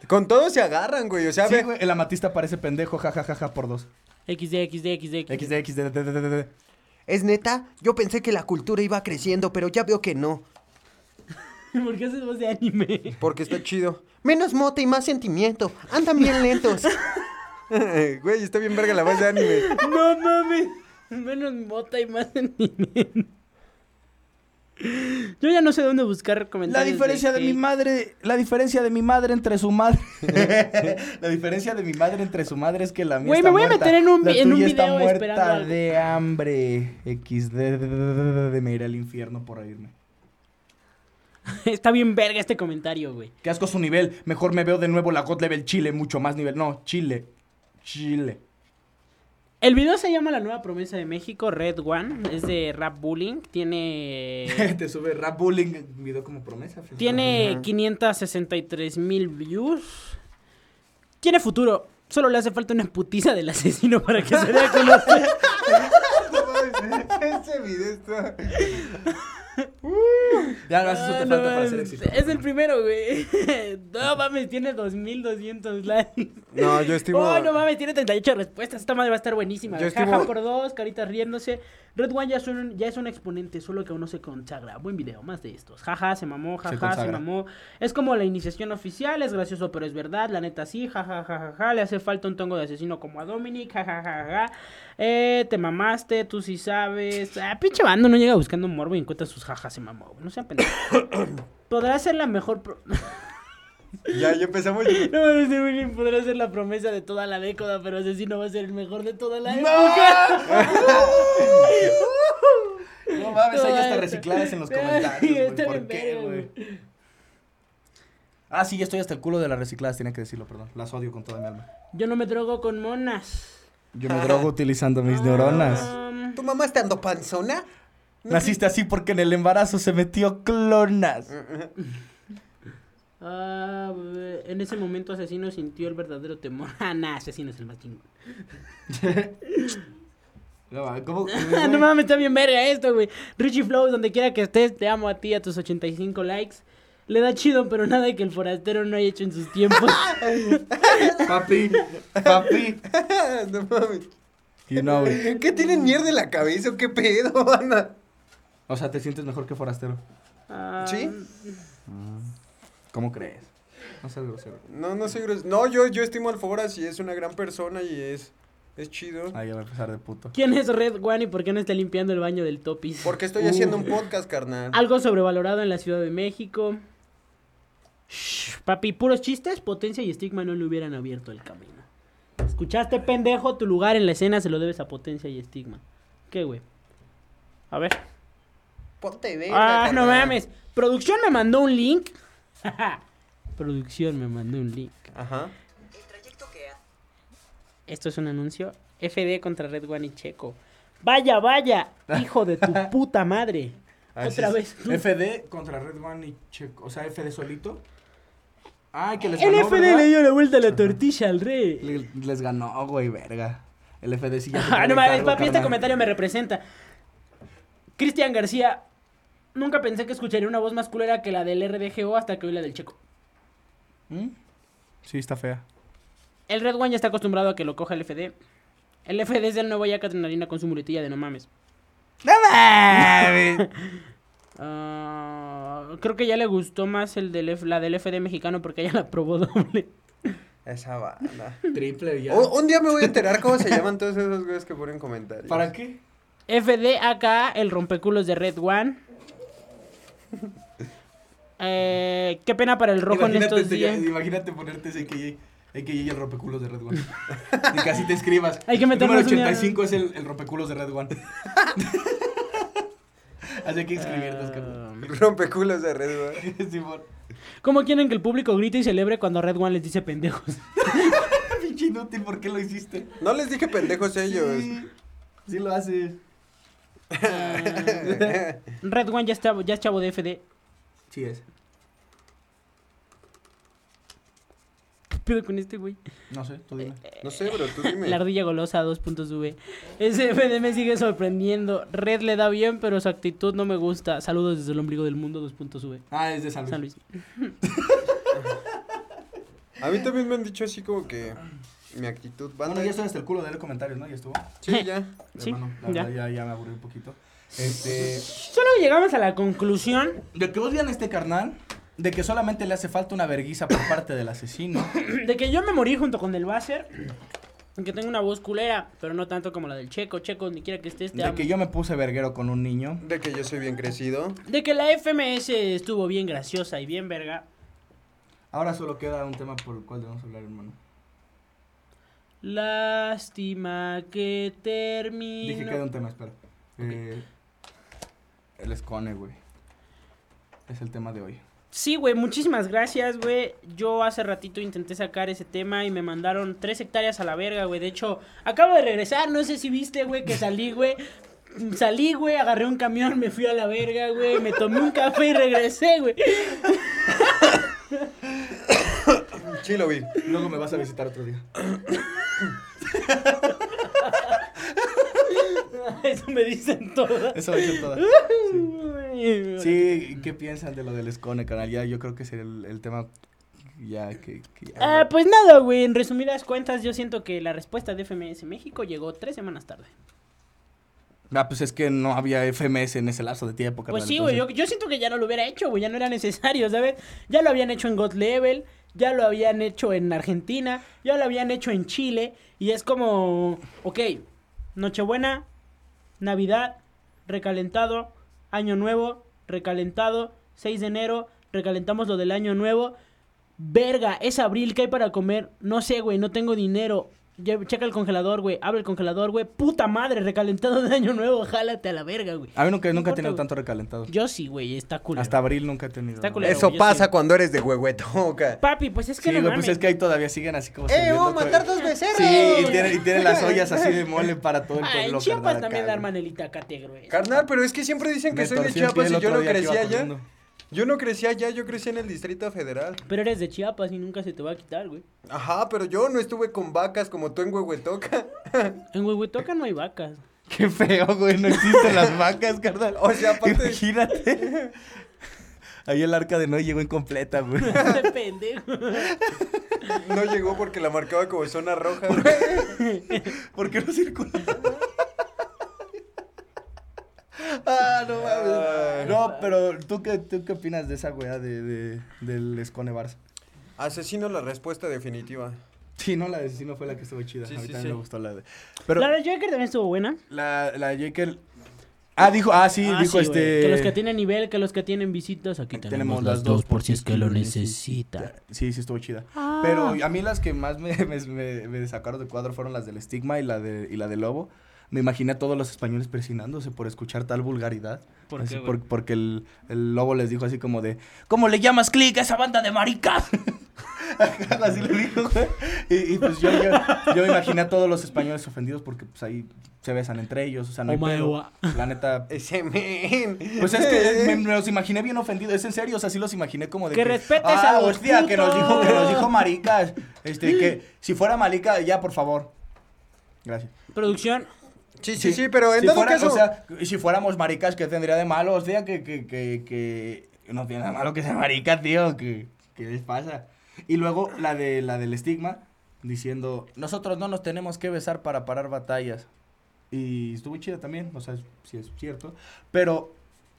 Con todo se agarran, güey, o sea,
Sí,
ve-
güey, el amatista parece pendejo, jajajaja, por dos.
XD, XD, XD.
XD, XD, d, d, d, d.
¿Es neta? Yo pensé que la cultura iba creciendo, pero ya veo que no.
¿Por qué haces voz de anime?
Porque está chido. Menos mota y más sentimiento. Andan bien lentos. Güey, está bien verga la voz de anime.
No mames. Menos mota y más sentimiento. Yo ya no sé dónde buscar
La
comentarios.
diferencia de mi madre, la diferencia de mi madre entre su madre. la diferencia de mi madre entre su madre es que la mía
Güey,
está
me voy a
muerta,
meter en un
la
en un
tuya está
video
muerta
esperando algo.
de hambre. XD de me iré al infierno por reírme.
Está bien verga este comentario, güey.
Qué asco su nivel. Mejor me veo de nuevo la God Level Chile, mucho más nivel. No, Chile. Chile.
El video se llama La Nueva Promesa de México, Red One. Es de Rap Bullying. Tiene.
Te sube rap bullying video como promesa.
Tiene 563 mil views. Tiene futuro. Solo le hace falta una putiza del asesino para que se dé a conocer.
Ese video está.
Ya no haces eso te
Ah,
falta
no
para ser exitoso.
Es el primero, güey. No mames, tiene 2200 likes.
No, yo estimo.
Oh, no mames, tiene 38 respuestas. Esta madre va a estar buenísima.
Yo
Jaja
estimo-
por dos, caritas riéndose. Red One ya es, un, ya es un exponente, solo que aún no se consagra. Buen video, más de estos. Jaja, se mamó, jaja, se, mamó. Es como la iniciación oficial, es gracioso, pero es verdad. La neta sí, jaja, jaja, jaja. Le hace falta un tongo de asesino como a Dominic, jaja, jaja, jaja. Eh, te mamaste, tú sí sabes. Ah, pinche bando no llega buscando morbo y encuentra sus jajas, se mamó. güey. No sean pendejos. Podrá ser la mejor. pro-
Ya, ya empezamos.
No mames, de William podrá ser la promesa de toda la década, pero Asesino va a ser el mejor de toda la época.
No mames, hay hasta
No,
recicladas en los comentarios, güey.
está
¿Por
bien
qué, güey? Ah, sí, ya estoy hasta el culo de las recicladas, tenía que decirlo, perdón. Las odio con toda mi alma.
Yo no me drogo con monas.
Yo me drogo utilizando mis neuronas.
¿Tu mamá está dando panzona?
Naciste así porque en el embarazo se metió clonas.
ah, en ese momento Asesino sintió el verdadero temor. Ah, nah, Asesino es el más chingón.
No, ¿cómo?
no mames, está bien verga esto, güey. Richie Flow, donde quiera que estés, te amo a ti, a tus 85 likes. Le da chido, pero nada que el forastero no haya hecho en sus tiempos.
Papi, papi.
no mames.
You know it.
¿Qué tienen mierda en la cabeza o qué pedo, Ana?
O sea, te sientes mejor que forastero.
Ah,
¿Sí?
¿Cómo crees? No seas grosero.
No, no sé. gros- No, yo, yo estimo al Foras y es una gran persona y es, es chido.
Ahí va a empezar de puto.
¿Quién es Red One y por qué no está limpiando el baño del Topis?
Porque estoy haciendo un podcast, carnal.
Algo sobrevalorado en la Ciudad de México. Shh, papi, puros chistes, potencia y estigma no le hubieran abierto el camino. ¿Escuchaste, pendejo? Tu lugar en la escena se lo debes a potencia y estigma. ¿Qué, güey? A ver.
Ponte verga,
Ah, no
carnal.
mames. Producción me mandó un link. Producción me mandó un link.
Ajá.
Esto es un anuncio. FD contra Red One y Checo. Vaya, vaya, hijo de tu puta madre.
Así
Otra
es.
vez.
FD contra Red One y Checo. O sea, FD solito. Ay, que les
El
ganó.
FD
¿verdad?
le dio la vuelta a la tortilla al rey.
Le- les ganó, güey, verga. El FD sí ya. se
Ah, no mames,
cargo,
papi, este
carnal.
comentario me representa. Cristian García, nunca pensé que escucharía una voz más culera que la del RDGO hasta que oí la del Checo.
¿Mm? Sí, está fea.
El Red One ya está acostumbrado a que lo coja el FD. El FD es el nuevo ya Catrinalina con su muletilla de no mames.
¡No mames!
Ah, creo que ya le gustó más el del F- la del FD mexicano porque ella la probó doble.
Esa banda.
Triple ya.
Un, un día me voy a enterar cómo se llaman todos esos güeyes que ponen comentarios.
¿Para qué?
FD acá, el rompeculos de Red One. Eh, qué pena para el rojo en
imagínate,
estos
te-
días.
imagínate ponerte ese AKJ. AKJ y el rompeculos de Red One. y que así te escribas.
Hay que
El
meternos
número
un día-
85 es el, el rompeculos de Red One. así hay que escribirlos, carnal.
Ah,
Rompeculos de Red Bull.
Simón.
¿Cómo quieren que el público grite y celebre cuando Red One les dice pendejos?
Pinche inútil, ¿por qué lo hiciste?
No les dije pendejos ellos.
Sí, sí lo haces.
Ah, Red One ya, está, ya es chavo de FD.
Sí es.
¿Qué pedo con este güey?
No sé, tú dime.
No sé, bro, tú dime.
La ardilla golosa 2.v. Ese FD me sigue sorprendiendo. Red le da bien, pero su actitud no me gusta. Saludos desde el ombligo del mundo 2.v.
Ah, es de San Luis.
San Luis.
A mí también me han dicho así como que mi actitud. Banda,
Bueno, ya estoy hasta el culo de leer comentarios, ¿no? Ya estuvo.
Sí, ya.
Sí,
Hermano, la
ya.
verdad, ya. ya me aburrí un poquito. Este.
Solo llegamos a la conclusión
De que odian a este carnal. De que solamente le hace falta una verguiza por parte del asesino.
de que yo me morí junto con el Basser. Que tengo una voz culera, pero no tanto como la del Checo. Checo, donde quiera que estés, te
De
amo.
que yo me puse verguero con un niño.
De que yo soy bien crecido.
De que la FMS estuvo bien graciosa y bien verga.
Ahora solo queda un tema por el cual debemos hablar, hermano.
Lástima que terminó.
Dije que queda un tema, espera. Eh, el escone, güey. Es el tema de hoy.
Sí, güey, muchísimas gracias, güey. Yo hace ratito intenté sacar ese tema y me mandaron tres hectáreas a la verga, güey. De hecho, acabo de regresar, no sé si viste, güey, que salí, güey. Salí, güey, agarré un camión, me fui a la verga, güey. Me tomé un café y regresé, güey.
Sí, lo vi.
Luego me vas a visitar otro día.
Eso me dicen todas.
Eso lo hice toda.
Sí.
Sí, ¿qué piensan de lo del escone, canal? Ya, yo creo que es el, el tema ya que... que ya-
Ah, pues nada, güey. En resumidas cuentas, yo siento que la respuesta de FMS México llegó tres semanas tarde.
Ah, pues es que no había FMS en ese lapso de tiempo, carnal.
Pues sí, güey, yo, yo siento que ya no lo hubiera hecho, güey, ya no era necesario, ¿sabes? Ya lo habían hecho en God Level, ya lo habían hecho en Argentina, ya lo habían hecho en Chile, y es como, ok, Nochebuena, Navidad, recalentado, Año Nuevo, recalentado, 6 de enero, recalentamos lo del Año Nuevo, verga, es abril, ¿qué hay para comer? No sé, güey, no tengo dinero. Checa el congelador, güey. Abre el congelador, güey. Puta madre, recalentado de año nuevo. Jálate a la verga, güey.
A mí nunca, nunca he tenido tanto recalentado.
Yo sí, güey. Está culero.
Hasta abril nunca he tenido.
Está culero.
Eso pasa
sí.
cuando eres de huehuetoca.
Papi, pues es que
Sí,
no
güey,
mames.
pues es que ahí todavía siguen así como...
¡Eh, vamos a matar dos becerros!
Sí, y tienen, y tienen las ollas así de mole para todo el
Ah,
pueblo.
en Chiapas
carnal,
también
acá,
dan
güey.
manelita acate gruesa.
Carnal, pero es que siempre dicen que
Me
soy de Chiapas y yo no crecí allá. Yo no crecí allá, yo crecí en el Distrito Federal.
Pero eres de Chiapas y nunca se te va a quitar, güey.
Ajá, pero yo no estuve con vacas como tú en Huehuetoca.
En Huehuetoca no hay vacas.
Qué feo, güey, no existen las vacas, carnal.
O sea, aparte-
Imagínate. Ahí el arca de Noé llegó incompleta, güey.
Este pendejo.
No llegó porque la marcaba como zona roja. güey.
¿Por qué no circula? Ah, no mames. No, pero ¿tú qué, tú qué opinas de esa weá de, de, del Escone Barça?
Asesino la respuesta definitiva.
Sí, no, la de sí no fue la que estuvo chida.
Sí,
a mí
sí,
también
sí.
me gustó la de. Pero
La de Joker también estuvo buena.
la, la de Jekyll. Ah, dijo, ah, sí,
Ah,
dijo este.
Que los que tienen nivel, que los que tienen visitas, aquí tenemos,
tenemos
las
las
dos por si es que lo necesita.
Sí, sí estuvo chida.
Ah.
Pero a mí las que más me, me, me- me sacaron de cuadro fueron las del estigma y la de, y la de lobo. Me imaginé a todos los españoles presionándose por escuchar tal vulgaridad.
¿Por
Así
qué, güey?
por- porque el, el lobo les dijo así como de, ¿cómo le llamas clic a esa banda de maricas? así le dijo, güey. Y, y pues yo, yo, yo me imaginé a todos los españoles ofendidos porque pues ahí se besan entre ellos, o sea, no hay
Oh
pedo. La neta,
Ese men.
pues es que me, me los imaginé bien ofendidos, es en serio, o sea, sí los imaginé como de
Que respetes a
ah,
los
hostia, que nos dijo, que nos
putos".
dijo maricas, este, que si fuera marica, ya, por favor. Gracias.
Producción,
Sí, sí, sí, pero en
si
todo
fuera-
caso.
O sea, y si fuéramos maricas, ¿qué tendría de malo? O sea, que, que, que, que no tiene nada malo que sea marica, tío, que, ¿qué les pasa? Y luego la de la del estigma, diciendo, nosotros no nos tenemos que besar para parar batallas. Y estuvo chida también, o sea, sí es cierto. Pero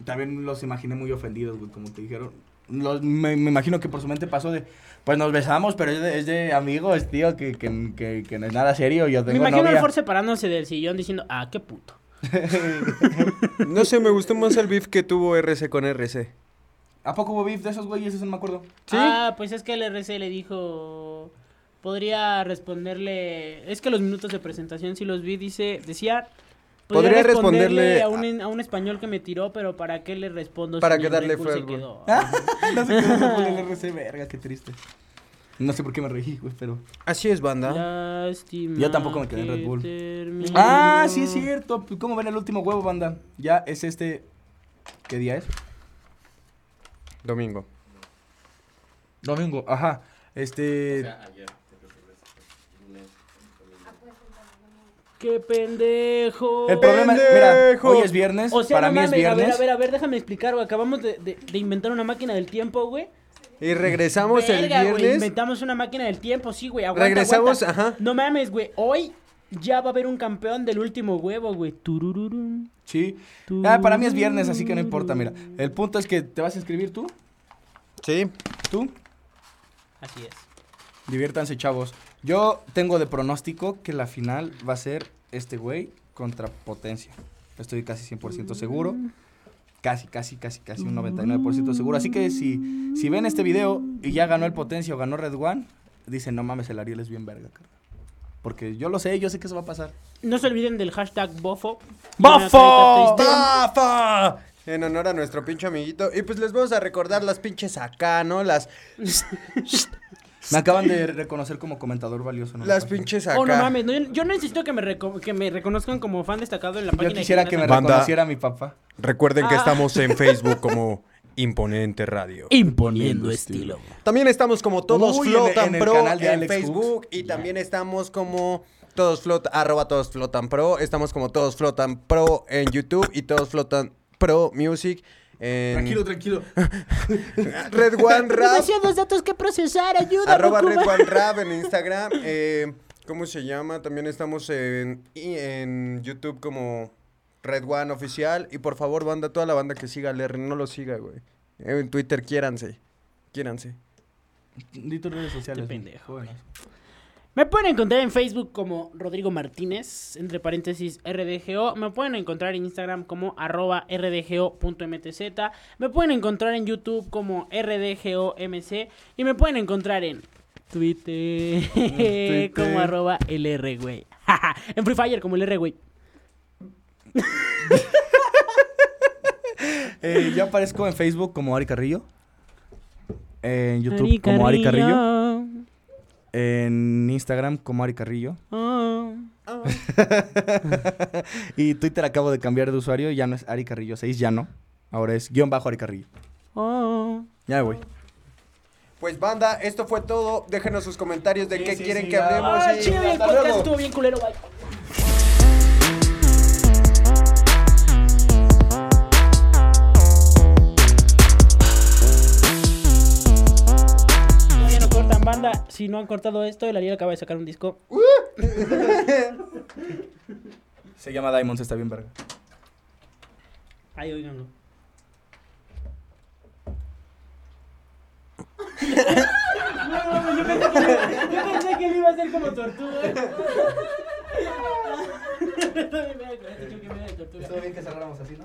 también los imaginé muy ofendidos, güey, como te dijeron. Los- me, me imagino que por su mente pasó de, pues nos besamos, pero es de, es de amigos, tío, que, que, que, que no es nada serio. Yo
me
tengo
imagino
novia.
al Ford separándose del sillón diciendo, ah, qué puto.
No sé, me gustó más el beef que tuvo RC con RC.
¿A poco hubo beef de esos güeyes? Eso no me acuerdo.
¿Sí?
Ah, pues es que el RC le dijo, podría responderle, es que los minutos de presentación sí los vi, dice, decía...
Podría responderle
a un, a un español que me tiró, pero ¿para qué le respondo?
Para
si
que
mi
darle
se quedó?
no sé qué se pone el RC, verga, qué triste. No sé por qué me reí, güey, pero...
Así es, banda.
Lástima
Yo tampoco me quedé en Red Bull.
terminó.
Ah, sí es cierto. Pues, ¿Cómo ven el último huevo, banda? Ya es este... ¿Qué día es?
Domingo.
Domingo, ajá. Este...
O sea, ayer.
¡Qué pendejo!
el problema, mira, hoy es viernes,
O sea,
para
no
mí es
mames, a ver,
viernes.
a ver, a ver, déjame explicar, güey. Acabamos de, de- de inventar una máquina del tiempo, güey.
Y regresamos
Verga,
el viernes.
inventamos una máquina del tiempo, sí, güey. Aguanta,
Regresamos,
aguanta.
ajá.
No mames, güey. Hoy ya va a haber un campeón del último huevo, güey. Turururum.
Sí. Ah, para mí es viernes, así que no importa, mira. El punto es que te vas a inscribir tú,
Sí.
tú.
Así es.
Diviértanse, chavos. Yo tengo de pronóstico que la final va a ser este güey contra Potencia. Estoy casi 100% seguro. Casi, casi, casi, casi un 99% seguro. Así que si, si ven este video y ya ganó el Potencia o ganó Red One, dicen, no mames, el Ariel es bien verga, carnal. Porque yo lo sé, yo sé que eso va a pasar.
No se olviden del hashtag bofo.
¡Bofo!
¡Bafa! En honor a nuestro pinche amiguito. Y pues les vamos a recordar las pinches acá, ¿no? Las,
Me acaban de reconocer como comentador valioso. ¿no?
las pinches acá.
Oh, no mames. no, yo, yo necesito que me, reco- que me reconozcan como fan destacado en la página.
Yo quisiera que me.
Banda.
reconociera mi papá.
Recuerden que
Ah.
estamos en Facebook como Imponente Radio.
Imponiendo estilo.
También estamos como Todos
Uy,
Flotan
en el
Pro
canal de
en
Alex
Facebook y también estamos como Todos Flotan, arroba Todos Flotan Pro. Estamos como Todos Flotan Pro en YouTube y Todos Flotan Pro Music en
Tranquilo, tranquilo.
Red One Rap.
Demasiados datos que procesar, ayuda.
Arroba. Red One Rap en Instagram. eh, ¿Cómo se llama? También estamos en, y en YouTube como Red One Oficial. Y por favor, banda, toda la banda que siga al R, no lo siga, güey. Eh, En Twitter, quiéranse. Quiéranse.
Di tus redes sociales. Güey.
pendejo, güey. Me pueden encontrar en Facebook como Rodrigo Martínez, entre paréntesis RDGO. Me pueden encontrar en Instagram como arroba rdgo.mtz. Me pueden encontrar en YouTube como rdgomc. Y me pueden encontrar en Twitter,
Twitter.
como arroba LR, güey. en Free Fire, como LR, güey.
Eh, yo aparezco en Facebook como Ari Carrillo. En YouTube como Ari Carrillo. En Instagram como Ari Carrillo.
Oh.
y Twitter acabo de cambiar de usuario. Ya no es Ari Carrillo 6, ya no. Ahora es guion bajo Ari Carrillo.
Oh.
Ya me voy.
Pues banda, esto fue todo. Déjenos sus comentarios de
Sí,
qué
sí,
quieren
sí,
que
ya.
hablemos.
Ah,
y
chido, el
hasta
podcast
luego.
estuvo bien culero, bye. Banda. Si no han cortado esto, el Ariel acaba de sacar un disco.
Se llama Diamonds, está bien verga.
Ay, oiganlo. No, yo pensé, que, yo pensé que él iba a ser como tortuga. Tortuga.
bien que cerráramos así, ¿no?